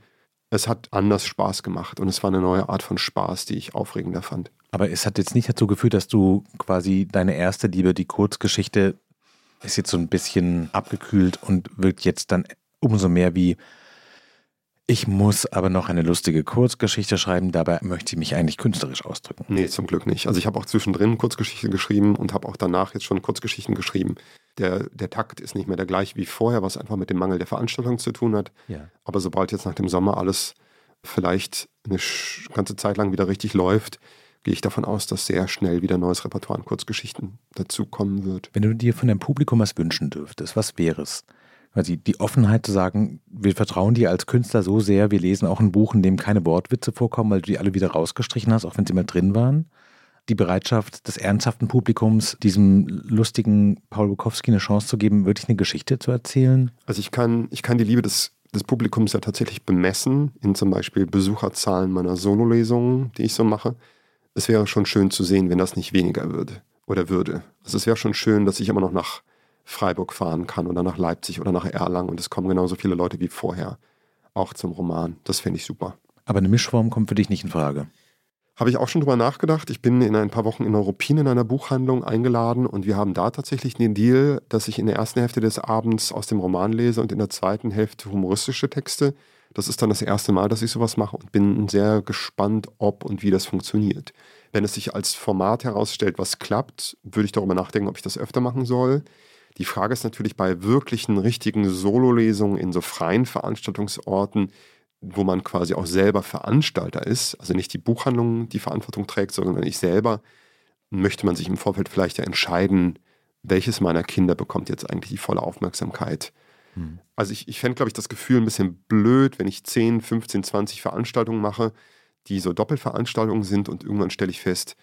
es hat anders Spaß gemacht und es war eine neue Art von Spaß, die ich aufregender fand. Aber es hat jetzt nicht dazu geführt, dass du quasi deine erste Liebe, die Kurzgeschichte, ist jetzt so ein bisschen abgekühlt und wirkt jetzt dann umso mehr wie ich muss aber noch eine lustige Kurzgeschichte schreiben, dabei möchte ich mich eigentlich künstlerisch ausdrücken. Nee, zum Glück nicht. Also ich habe auch zwischendrin Kurzgeschichten geschrieben und habe auch danach jetzt schon Kurzgeschichten geschrieben. Der, der Takt ist nicht mehr der gleiche wie vorher, was einfach mit dem Mangel der Veranstaltung zu tun hat. Ja. Aber sobald jetzt nach dem Sommer alles vielleicht eine ganze Zeit lang wieder richtig läuft, gehe ich davon aus, dass sehr schnell wieder neues Repertoire an Kurzgeschichten dazukommen wird. Wenn du dir von deinem Publikum was wünschen dürftest, was wäre es? Also die Offenheit zu sagen, wir vertrauen dir als Künstler so sehr, wir lesen auch ein Buch, in dem keine Wortwitze vorkommen, weil du die alle wieder rausgestrichen hast, auch wenn sie mal drin waren. Die Bereitschaft des ernsthaften Publikums, diesem lustigen Paul Bukowski eine Chance zu geben, wirklich eine Geschichte zu erzählen? Also ich kann, ich kann die Liebe des, des Publikums ja tatsächlich bemessen, in zum Beispiel Besucherzahlen meiner Sololesungen, die ich so mache. Es wäre schon schön zu sehen, wenn das nicht weniger würde oder würde. Also es wäre schon schön, dass ich immer noch nach Freiburg fahren kann oder nach Leipzig oder nach Erlangen und es kommen genauso viele Leute wie vorher. auch zum Roman. Das fände ich super. Aber eine Mischform kommt für dich nicht in Frage. Habe ich auch schon drüber nachgedacht. Ich bin in ein paar Wochen in Europin in einer Buchhandlung eingeladen und wir haben da tatsächlich den Deal, dass ich in der ersten Hälfte des Abends aus dem Roman lese und in der zweiten Hälfte humoristische Texte. Das ist dann das erste Mal, dass ich sowas mache und bin sehr gespannt, ob und wie das funktioniert. Wenn es sich als Format herausstellt, was klappt, würde ich darüber nachdenken, ob ich das öfter machen soll. Die Frage ist natürlich bei wirklichen, richtigen Sololesungen in so freien Veranstaltungsorten, wo man quasi auch selber Veranstalter ist, also nicht die Buchhandlung die Verantwortung trägt, sondern ich selber, möchte man sich im Vorfeld vielleicht ja entscheiden, welches meiner Kinder bekommt jetzt eigentlich die volle Aufmerksamkeit. Hm. Also ich, ich fände, glaube ich, das Gefühl ein bisschen blöd, wenn ich 10, 15, 20 Veranstaltungen mache, die so Doppelveranstaltungen sind und irgendwann stelle ich fest,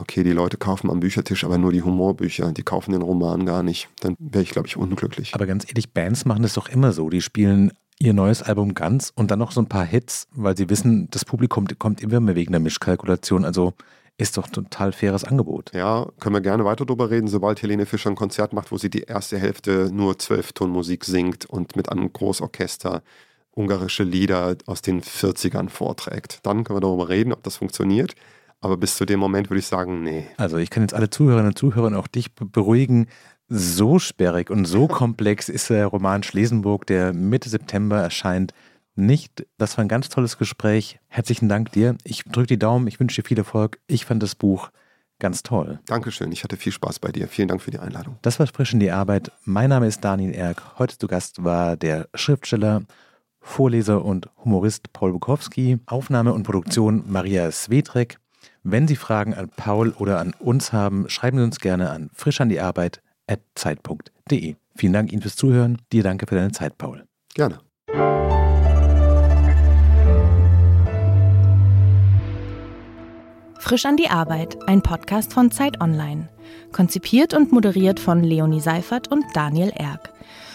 okay, die Leute kaufen am Büchertisch aber nur die Humorbücher, die kaufen den Roman gar nicht. Dann wäre ich, glaube ich, unglücklich. Aber ganz ehrlich, Bands machen das doch immer so. Die spielen ihr neues Album ganz und dann noch so ein paar Hits, weil sie wissen, das Publikum kommt immer mehr wegen der Mischkalkulation. Also ist doch ein total faires Angebot. Ja, können wir gerne weiter drüber reden, sobald Helene Fischer ein Konzert macht, wo sie die erste Hälfte nur Zwölftonmusik singt und mit einem Großorchester ungarische Lieder aus den 40ern vorträgt. Dann können wir darüber reden, ob das funktioniert. Aber bis zu dem Moment würde ich sagen, nee. Also ich kann jetzt alle Zuhörerinnen und Zuhörer und auch dich beruhigen. So sperrig und so [LAUGHS] komplex ist der Roman Schlesenburg, der Mitte September erscheint, nicht. Das war ein ganz tolles Gespräch. Herzlichen Dank dir. Ich drücke die Daumen. Ich wünsche dir viel Erfolg. Ich fand das Buch ganz toll. Dankeschön. Ich hatte viel Spaß bei dir. Vielen Dank für die Einladung. Das war Frisch in die Arbeit. Mein Name ist Daniel Erk. Heute zu Gast war der Schriftsteller Vorleser und Humorist Paul Bukowski, Aufnahme und Produktion Maria Swedreck. Wenn Sie Fragen an Paul oder an uns haben, schreiben Sie uns gerne an frischandiarbeit.zeit.de. Vielen Dank Ihnen fürs Zuhören. Dir danke für deine Zeit, Paul. Gerne. Frisch an die Arbeit, ein Podcast von Zeit Online. Konzipiert und moderiert von Leonie Seifert und Daniel Erck.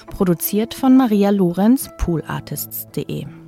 Produziert von Maria Lorenz, poolartists.de.